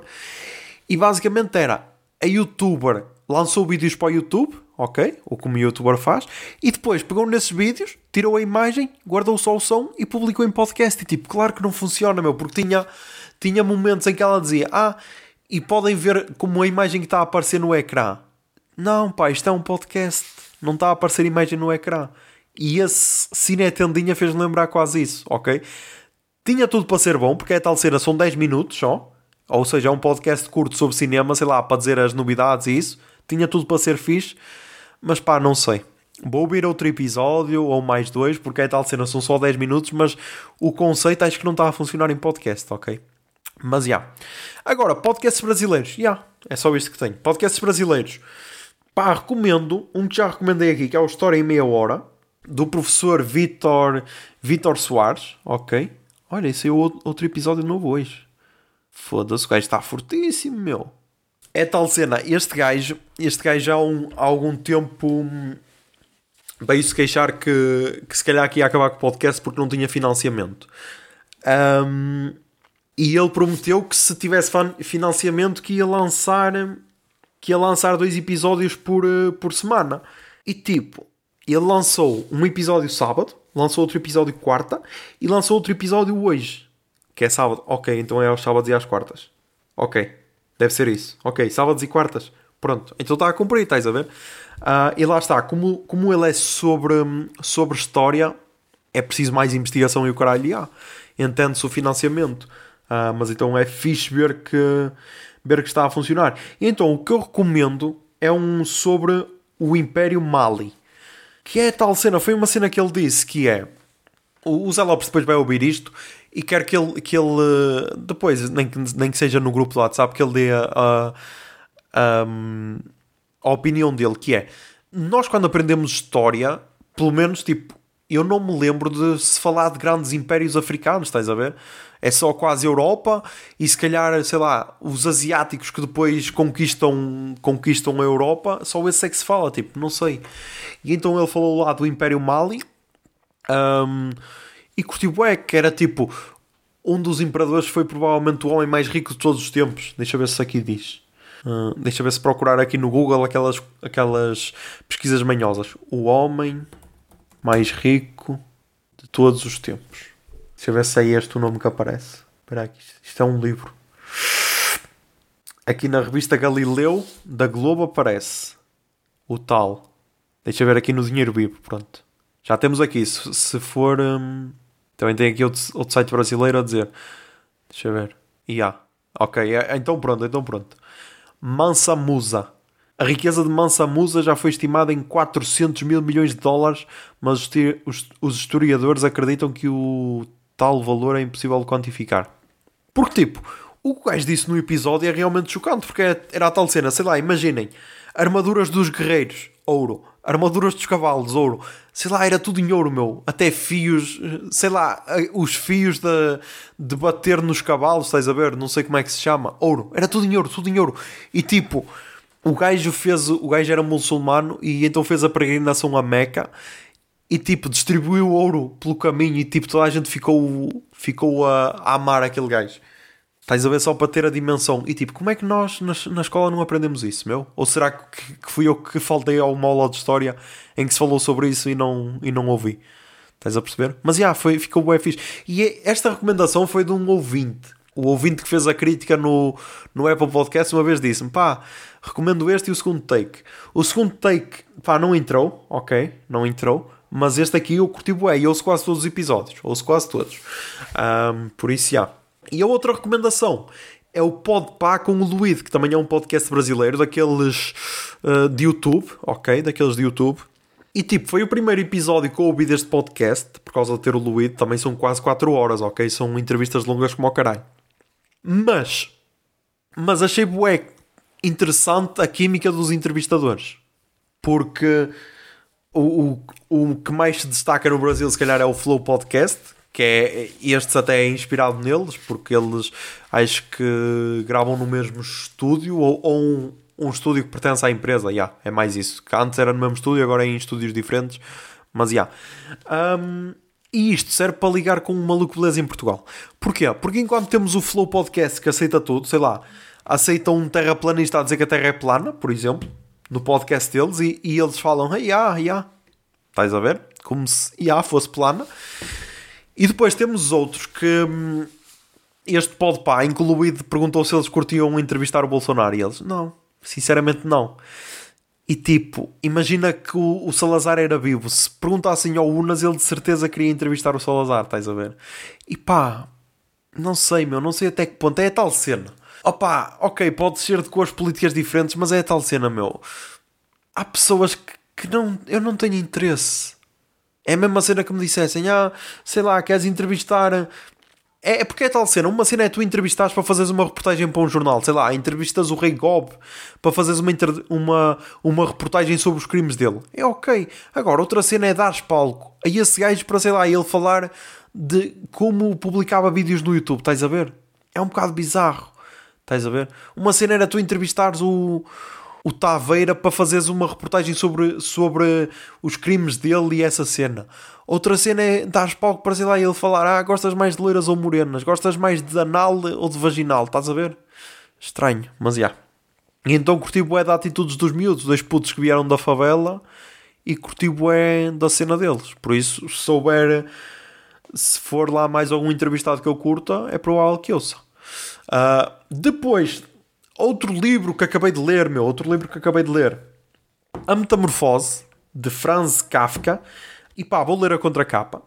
e basicamente era a youtuber lançou vídeos para o YouTube, ok? O que o youtuber faz, e depois pegou nesses vídeos, tirou a imagem, guardou só o som e publicou em podcast. E tipo, claro que não funciona, meu, porque tinha, tinha momentos em que ela dizia, ah, e podem ver como a imagem que está a aparecer no ecrã. Não, pá, isto é um podcast, não está a aparecer imagem no ecrã. E esse cine tendinha fez-me lembrar quase isso, ok? Tinha tudo para ser bom, porque é tal cena, são 10 minutos só. Ou seja, é um podcast curto sobre cinema, sei lá, para dizer as novidades e isso. Tinha tudo para ser fixe, mas pá, não sei. Vou ouvir outro episódio ou mais dois, porque é tal cena, são só 10 minutos, mas o conceito acho que não está a funcionar em podcast, ok? Mas já. Yeah. Agora, podcasts brasileiros. Já. Yeah, é só isto que tenho. Podcasts brasileiros. Pá, recomendo um que já recomendei aqui, que é o História em Meia Hora, do professor Vitor, Vitor Soares, ok? Olha, esse é outro episódio novo hoje. Foda-se, o gajo está fortíssimo, meu. É tal cena, este gajo, este gajo há, um, há algum tempo hum, veio se queixar que, que se calhar aqui ia acabar com o podcast porque não tinha financiamento. Um, e ele prometeu que se tivesse financiamento que ia lançar que ia lançar dois episódios por, eh, por semana. E tipo, ele lançou um episódio sábado, lançou outro episódio quarta e lançou outro episódio hoje, que é sábado. Ok, então é aos sábados e às quartas. Ok, deve ser isso. Ok, sábados e quartas. Pronto, então está a cumprir, estás a ver? Uh, e lá está, como, como ele é sobre, sobre história, é preciso mais investigação e o caralho, ah, entende-se o financiamento. Uh, mas então é fixe ver que, ver que está a funcionar. E então o que eu recomendo é um sobre o Império Mali. Que é tal cena, foi uma cena que ele disse que é. O Lopes depois vai ouvir isto e quer que ele, que ele depois, nem que, nem que seja no grupo do WhatsApp, que ele dê a, a, a, a opinião dele, que é nós quando aprendemos história, pelo menos tipo, eu não me lembro de se falar de grandes impérios africanos, estás a ver? é só quase Europa e se calhar, sei lá, os asiáticos que depois conquistam, conquistam a Europa, só esse é que se fala, tipo, não sei. E então ele falou lá do Império Mali um, e curtiu é que era tipo um dos imperadores foi provavelmente o homem mais rico de todos os tempos. Deixa ver se aqui diz. Uh, deixa ver se procurar aqui no Google aquelas, aquelas pesquisas manhosas. O homem mais rico de todos os tempos. Deixa ver se é este o nome que aparece. Espera aqui, isto é um livro. Aqui na revista Galileu da Globo aparece o tal. Deixa ver aqui no Dinheiro Vivo, pronto. Já temos aqui, se, se for. Hum, também tem aqui outro, outro site brasileiro a dizer. Deixa eu ver. E há. Ok, é, então pronto, então pronto. Mansa Musa. A riqueza de Mansa Musa já foi estimada em 400 mil milhões de dólares, mas os, os historiadores acreditam que o tal valor é impossível de quantificar. Porque, tipo, o que o gajo disse no episódio é realmente chocante, porque era a tal cena, sei lá, imaginem, armaduras dos guerreiros, ouro, armaduras dos cavalos, ouro, sei lá, era tudo em ouro, meu, até fios, sei lá, os fios de, de bater nos cavalos, estás a ver, não sei como é que se chama, ouro, era tudo em ouro, tudo em ouro, e tipo, o gajo fez, o gajo era muçulmano e então fez a peregrinação a Meca e tipo distribuiu ouro pelo caminho e tipo toda a gente ficou, ficou a, a amar aquele gajo. Estás a ver só para ter a dimensão. E tipo, como é que nós na, escola não aprendemos isso, meu? Ou será que, que fui eu que faltei a uma aula de história em que se falou sobre isso e não, e não ouvi? Estás a perceber? Mas já, foi, ficou bem fixe. E é, esta recomendação foi de um ouvinte. O ouvinte que fez a crítica no, no Apple Podcast uma vez disse-me: pá, recomendo este e o segundo take. O segundo take, pá, não entrou, ok? Não entrou mas este aqui eu curti bué e ouço quase todos os episódios, ouço quase todos. Um, por isso, já. E a outra recomendação é o Podpá com o Luíde, que também é um podcast brasileiro, daqueles uh, de YouTube, ok? Daqueles de YouTube. E tipo, foi o primeiro episódio que eu ouvi deste podcast, por causa de ter o Luíde, também são quase 4 horas, ok? São entrevistas longas como o caralho. Mas, mas achei bué interessante a química dos entrevistadores. Porque o, o, o que mais se destaca no Brasil, se calhar, é o Flow Podcast, que é este até é inspirado neles, porque eles acho que gravam no mesmo estúdio ou, ou um, um, estúdio que pertence à empresa. Yeah, é mais isso. Que antes era no mesmo estúdio, agora é em estúdios diferentes. Mas já. Yeah. Um, e isto serve para ligar com um maluco beleza em Portugal. Porquê? Porque enquanto temos o Flow Podcast que aceita tudo, sei lá, aceita um terraplanista a dizer que a Terra é plana, por exemplo, no podcast deles, e, e eles falam, hey, yeah, yeah. Estás a ver? Como se yeah, fosse plana. E depois temos outros que hum, este podpá, incluído, perguntou se eles curtiam entrevistar o Bolsonaro. E eles, não, sinceramente não. E tipo, imagina que o, o, Salazar era vivo. Se perguntassem ao Unas, ele de certeza queria entrevistar o Salazar, estás a ver? E pá, não sei, meu, não sei até que ponto. É a tal cena. Opá, ok, pode ser de cores políticas diferentes, mas é a tal cena, meu. Há pessoas que, que não, eu não tenho interesse. É a mesma cena que me dissessem, ah, sei lá, queres entrevistar. É, é porque é tal cena. Uma cena é tu entrevistares para fazeres uma reportagem para um jornal, sei lá, entrevistas o Rei Gob para fazeres uma, uma, uma reportagem sobre os crimes dele. É ok. Agora, outra cena é dares palco a esse gajo para, sei lá, ele falar de como publicava vídeos no YouTube, estás a ver? É um bocado bizarro, estás a ver? Uma cena era tu entrevistares o o Taveira para fazeres uma reportagem sobre, sobre os crimes dele e essa cena. Outra cena é dares palco para sei lá ele falar: Ah, gostas mais de loiras ou morenas? Gostas mais de anal ou de vaginal? Estás a ver? Estranho, mas já. E então curti bué da atitudes dos miúdos, dois putos que vieram da favela e curti bué da cena deles. Por isso, se souber, se for lá mais algum entrevistado que eu curta, é provável que ouça. Uh, depois Outro livro que acabei de ler, meu, outro livro que acabei de ler. A Metamorfose, de Franz Kafka. E pá, vou ler a contracapa.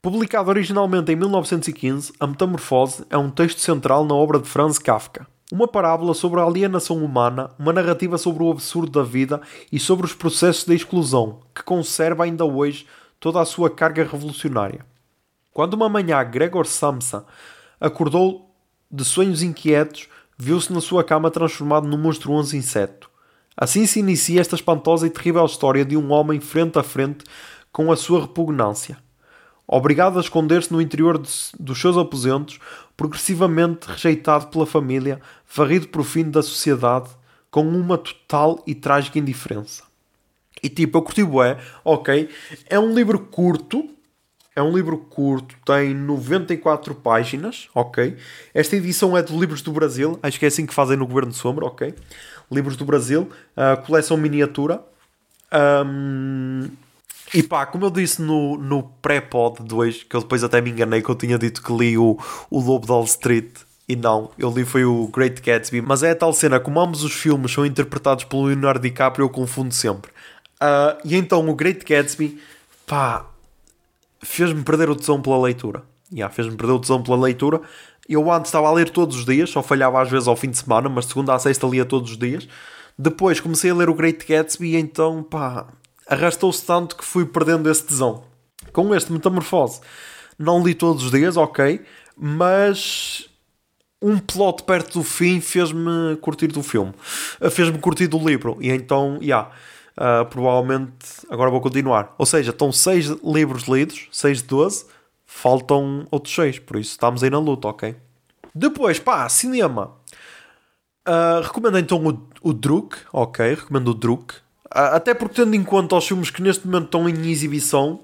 Publicado originalmente em 1915, A Metamorfose é um texto central na obra de Franz Kafka. Uma parábola sobre a alienação humana, uma narrativa sobre o absurdo da vida e sobre os processos de exclusão, que conserva ainda hoje toda a sua carga revolucionária. Quando uma manhã Gregor Samsa acordou de sonhos inquietos, viu-se na sua cama transformado num monstruoso inseto. Assim se inicia esta espantosa e terrível história de um homem frente a frente com a sua repugnância. Obrigado a esconder-se no interior de, dos seus aposentos, progressivamente rejeitado pela família, varrido por fim da sociedade, com uma total e trágica indiferença. E tipo, eu curti bué, ok, é um livro curto, é um livro curto, tem 94 páginas, ok? Esta edição é de Livros do Brasil, acho que é assim que fazem no Governo de Sombra, ok? Livros do Brasil, uh, coleção miniatura. Um, e pá, como eu disse no, no pré-pod 2, que eu depois até me enganei que eu tinha dito que li o, o Lobo de Wall Street. E não, eu li foi o Great Gatsby. Mas é a tal cena, como ambos os filmes são interpretados pelo Leonardo DiCaprio, eu confundo sempre. Uh, e então o Great Gatsby, pá, fez-me perder o tesão pela leitura. Yeah, fez-me perder o tesão pela leitura. Eu antes estava a ler todos os dias, só falhava às vezes ao fim de semana, mas segunda a sexta lia todos os dias. Depois comecei a ler o Great Gatsby e então, pá, arrastou-se tanto que fui perdendo esse tesão. Com este Metamorfose, não li todos os dias, ok, mas um plot perto do fim fez-me curtir do filme, fez-me curtir do livro, e então, já. Yeah, Uh, provavelmente agora vou continuar. Ou seja, estão 6 livros lidos, 6 de 12, faltam outros 6, por isso estamos aí na luta, ok? Depois, pá, cinema. Uh, recomendo então o, o Druk, ok? Recomendo o Druk. Uh, até porque, tendo em conta os filmes que neste momento estão em exibição,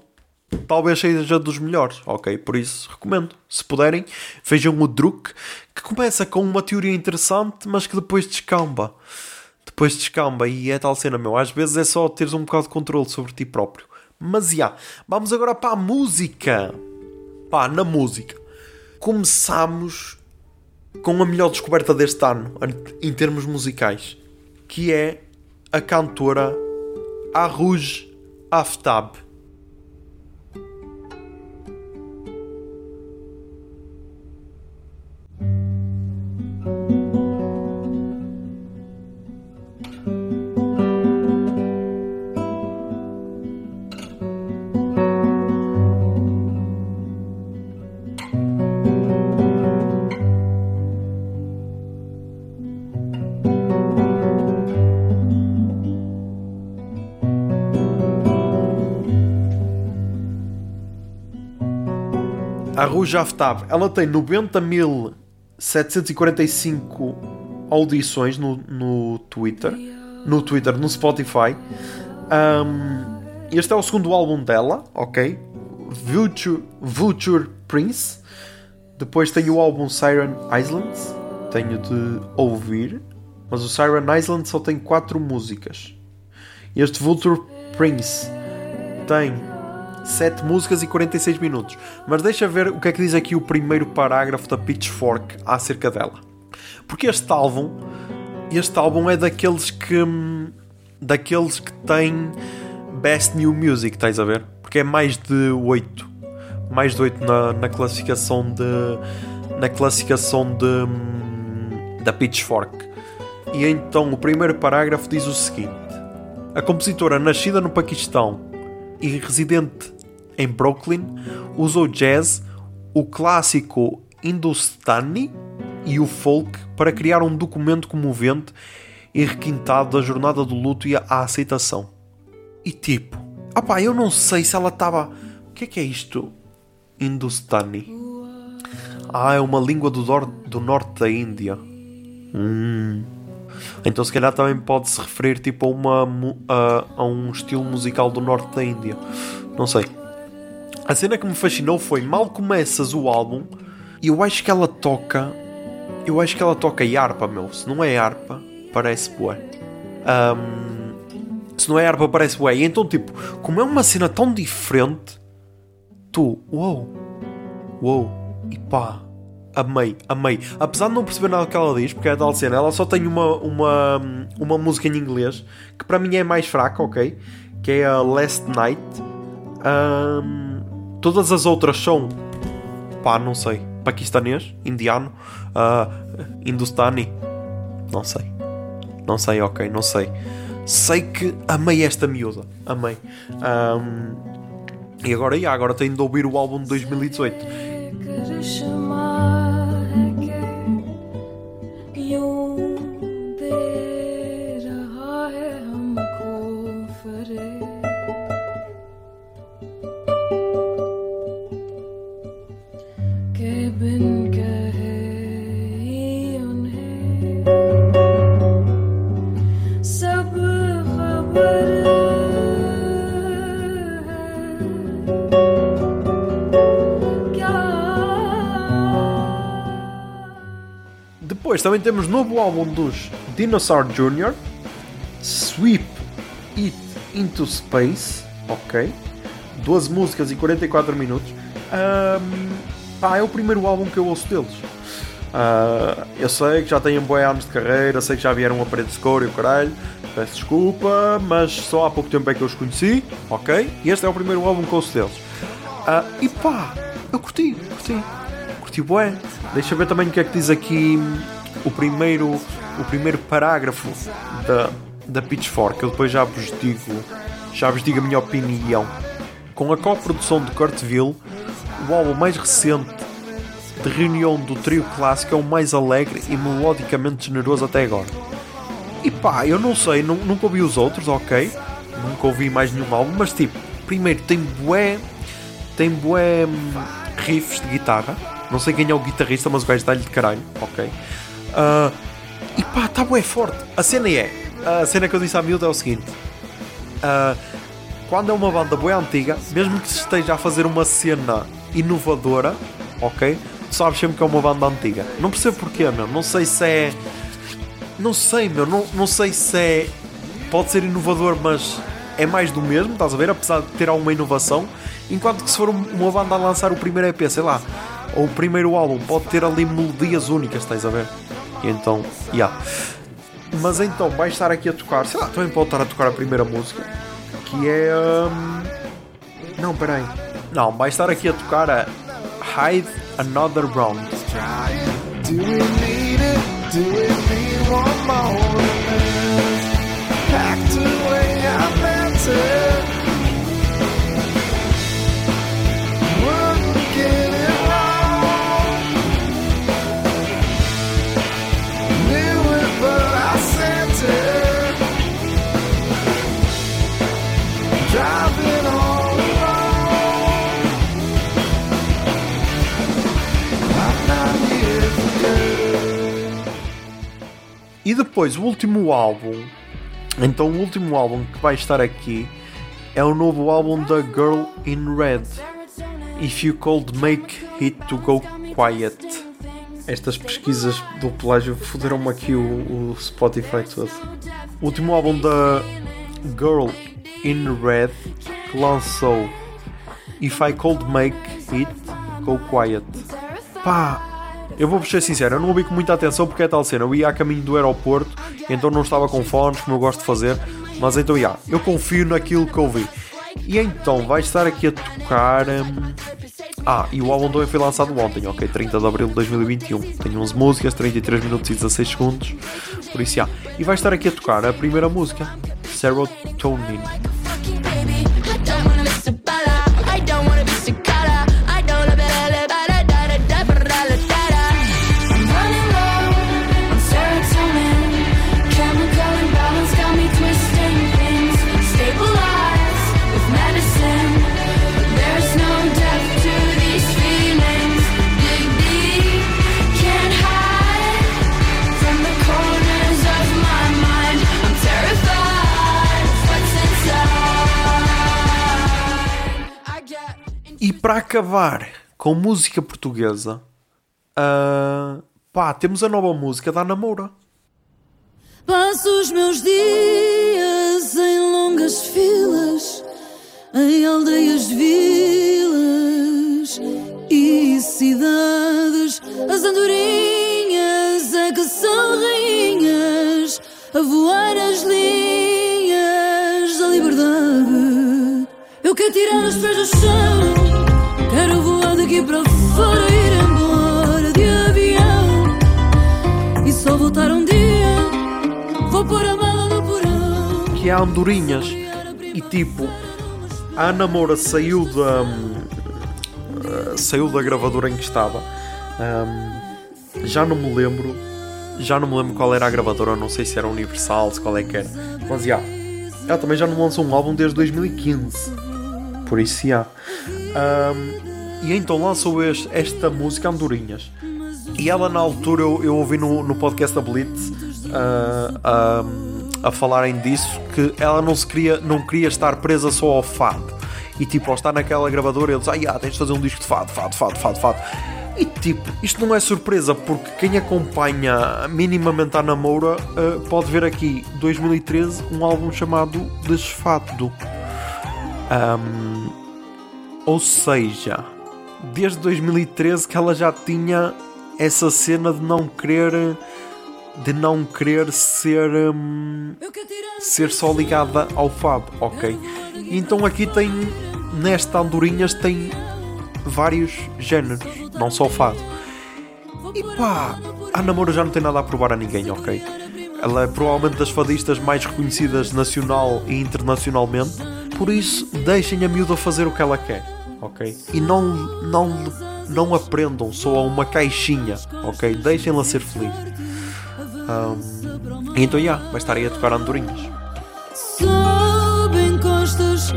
talvez seja dos melhores, ok? Por isso, recomendo. Se puderem, vejam o Druk, que começa com uma teoria interessante, mas que depois descamba depois descamba e é tal cena, meu. Às vezes é só teres um bocado de controle sobre ti próprio. Mas já, vamos agora para a música. Pá, na música. Começamos com a melhor descoberta deste ano, em termos musicais, que é a cantora Aruj Aftab. A Rouge Aftab, ela tem 90.745 audições no, no Twitter, no Twitter, no Spotify. Um, este é o segundo álbum dela, ok? Vulture, Vulture Prince. Depois tem o álbum Siren Islands. Tenho de ouvir. Mas o Siren Island só tem 4 músicas. Este Vulture Prince tem 7 músicas e 46 minutos. Mas deixa ver o que é que diz aqui o primeiro parágrafo da Pitchfork acerca dela. Porque este álbum, este álbum é daqueles que daqueles que tem Best New Music, estás a ver? Porque é mais de 8. Mais de 8 na, na classificação de na classificação de da Pitchfork. E então o primeiro parágrafo diz o seguinte: A compositora nascida no Paquistão e residente em Brooklyn usou jazz, o clássico hindustani e o folk para criar um documento comovente e requintado da jornada do luto e a aceitação. E tipo, opá, eu não sei se ela estava. O que é que é isto? Hindustani. Ah, é uma língua do, do norte da Índia. Hum. Então se calhar também pode-se referir tipo a, uma, a, a um estilo musical do norte da Índia. Não sei. A cena que me fascinou foi mal começas o álbum e eu acho que ela toca. Eu acho que ela toca harpa, meu. Se não é harpa, parece bué. Um, se não é harpa, parece bué. E então, tipo, como é uma cena tão diferente, tu, uou, uou, e pá, amei, amei. Apesar de não perceber nada que ela diz, porque é tal cena, ela só tem uma, uma, uma música em inglês que para mim é mais fraca, ok? Que é a Last Night. Um, todas as outras são, pá, não sei, paquistanês, indiano, uh, hindustani, não sei, não sei, ok, não sei. Sei que amei esta miúda, amei. Um, e agora, yeah, agora tenho de ouvir o álbum de 2018. Depois também temos novo álbum dos Dinosaur Jr. Sweep It Into Space. Ok. 12 músicas e 44 minutos. Um, pá, é o primeiro álbum que eu ouço deles. Uh, eu sei que já têm boi anos de carreira, sei que já vieram a parede de score e o caralho. Peço desculpa, mas só há pouco tempo é que eu os conheci, ok? E este é o primeiro álbum que ouço deles. Uh, e pá, eu curti, curti, curti bué. Deixa ver também o que é que diz aqui o primeiro, o primeiro parágrafo da, da Pitchfork. Eu depois já vos digo, já vos digo a minha opinião. Com a coprodução de Kurtville, o álbum mais recente de reunião do trio clássico é o mais alegre e melodicamente generoso até agora. E pá, eu não sei, nunca ouvi os outros, ok? Nunca ouvi mais nenhum álbum, mas tipo, primeiro tem bué, tem bué hum, riffs de guitarra. Não sei quem é o guitarrista, mas o gajo está-lhe de caralho, ok? Uh, e pá, está bué forte. A cena é, a cena que eu disse à miúda é o seguinte. Uh, quando é uma banda bué antiga, mesmo que se esteja a fazer uma cena inovadora, ok? Tu sabes sempre que é uma banda antiga. Não percebo porquê, meu. Não sei se é. Não sei, meu. Não, não sei se é. Pode ser inovador, mas é mais do mesmo, estás a ver? Apesar de ter alguma inovação. Enquanto que se for uma banda a lançar o primeiro EP, sei lá, ou o primeiro álbum, pode ter ali melodias únicas, estás a ver? E então, yeah. Mas então, vai estar aqui a tocar, sei lá, também pode estar a tocar a primeira música, que é. Um... Não, peraí. Não, vai estar aqui a tocar a Hide Another Round. Do we need it? Do depois, o último álbum. Então, o último álbum que vai estar aqui é o novo álbum da Girl in Red. If You Could Make It To Go Quiet. Estas pesquisas do plágio foderam-me aqui o, o Spotify todo. O último álbum da Girl in Red que lançou If I Could Make It Go Quiet. Pá, eu vou ser sincero, eu não ouvi com muita atenção porque é tal cena. Eu ia a caminho do aeroporto, então não estava com fones, como eu gosto de fazer. Mas então, já, yeah, eu confio naquilo que ouvi. E então vai estar aqui a tocar. Hum... Ah, e o álbum também foi lançado ontem, ok? 30 de abril de 2021. Tem 11 músicas, 33 minutos e 16 segundos. Por isso, já. Yeah. E vai estar aqui a tocar a primeira música, Serotonin. Para acabar com música portuguesa, uh, pá, temos a nova música da Namora. Passo os meus dias em longas filas, em aldeias, vilas e cidades. As andorinhas é que são rainhas a voar as linhas da liberdade. Eu quero tirar os pés do chão. Quero voar daqui para fora, ir embora de avião e só voltar um dia. Vou pôr a mala no porão. Que é Andorinhas. E tipo, a Ana Moura saiu da. Uh, saiu da gravadora em que estava. Um, já não me lembro. Já não me lembro qual era a gravadora. Não sei se era Universal, se qual é que era. Mas já. Ela também já não lançou um álbum desde 2015. Por isso já. Um, e então lançou este, esta música Andorinhas. E ela na altura eu, eu ouvi no, no podcast da Blitz uh, uh, a falarem disso que ela não se queria, não queria estar presa só ao fado. E tipo, ao estar naquela gravadora, eles, ah, yeah, tens de fazer um disco de fado, fado, fado, fado, fado. E tipo, isto não é surpresa, porque quem acompanha minimamente a Namoura uh, pode ver aqui, 2013, um álbum chamado Desfado. Um, ou seja, desde 2013 que ela já tinha essa cena de não querer de não querer ser hum, ser só ligada ao fado, ok? Então aqui tem nesta Andorinhas tem vários géneros, não só fado. E pá, a namoro já não tem nada a provar a ninguém, ok? Ela é provavelmente das fadistas mais reconhecidas nacional e internacionalmente, por isso deixem a miúda fazer o que ela quer ok? E não, não, não aprendam só a uma caixinha, ok? Deixem-la ser feliz. Um, então, já, yeah, vai estar aí a tocar andorinhas. Sobe encostas,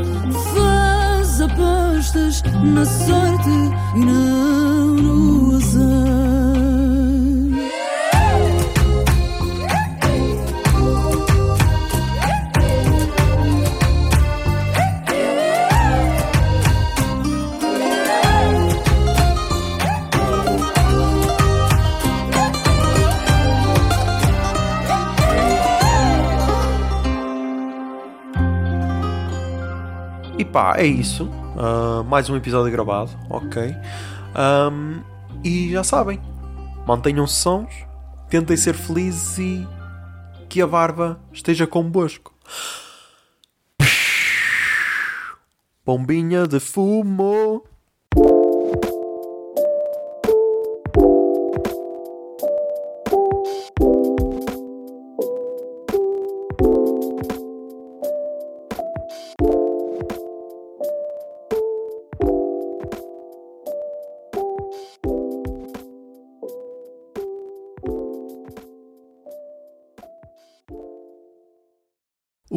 faz apostas na sorte e não no pá, é isso. Uh, mais um episódio gravado, ok. Um, e já sabem, mantenham-se sons, tentem ser felizes e que a barba esteja convosco. Bombinha de fumo.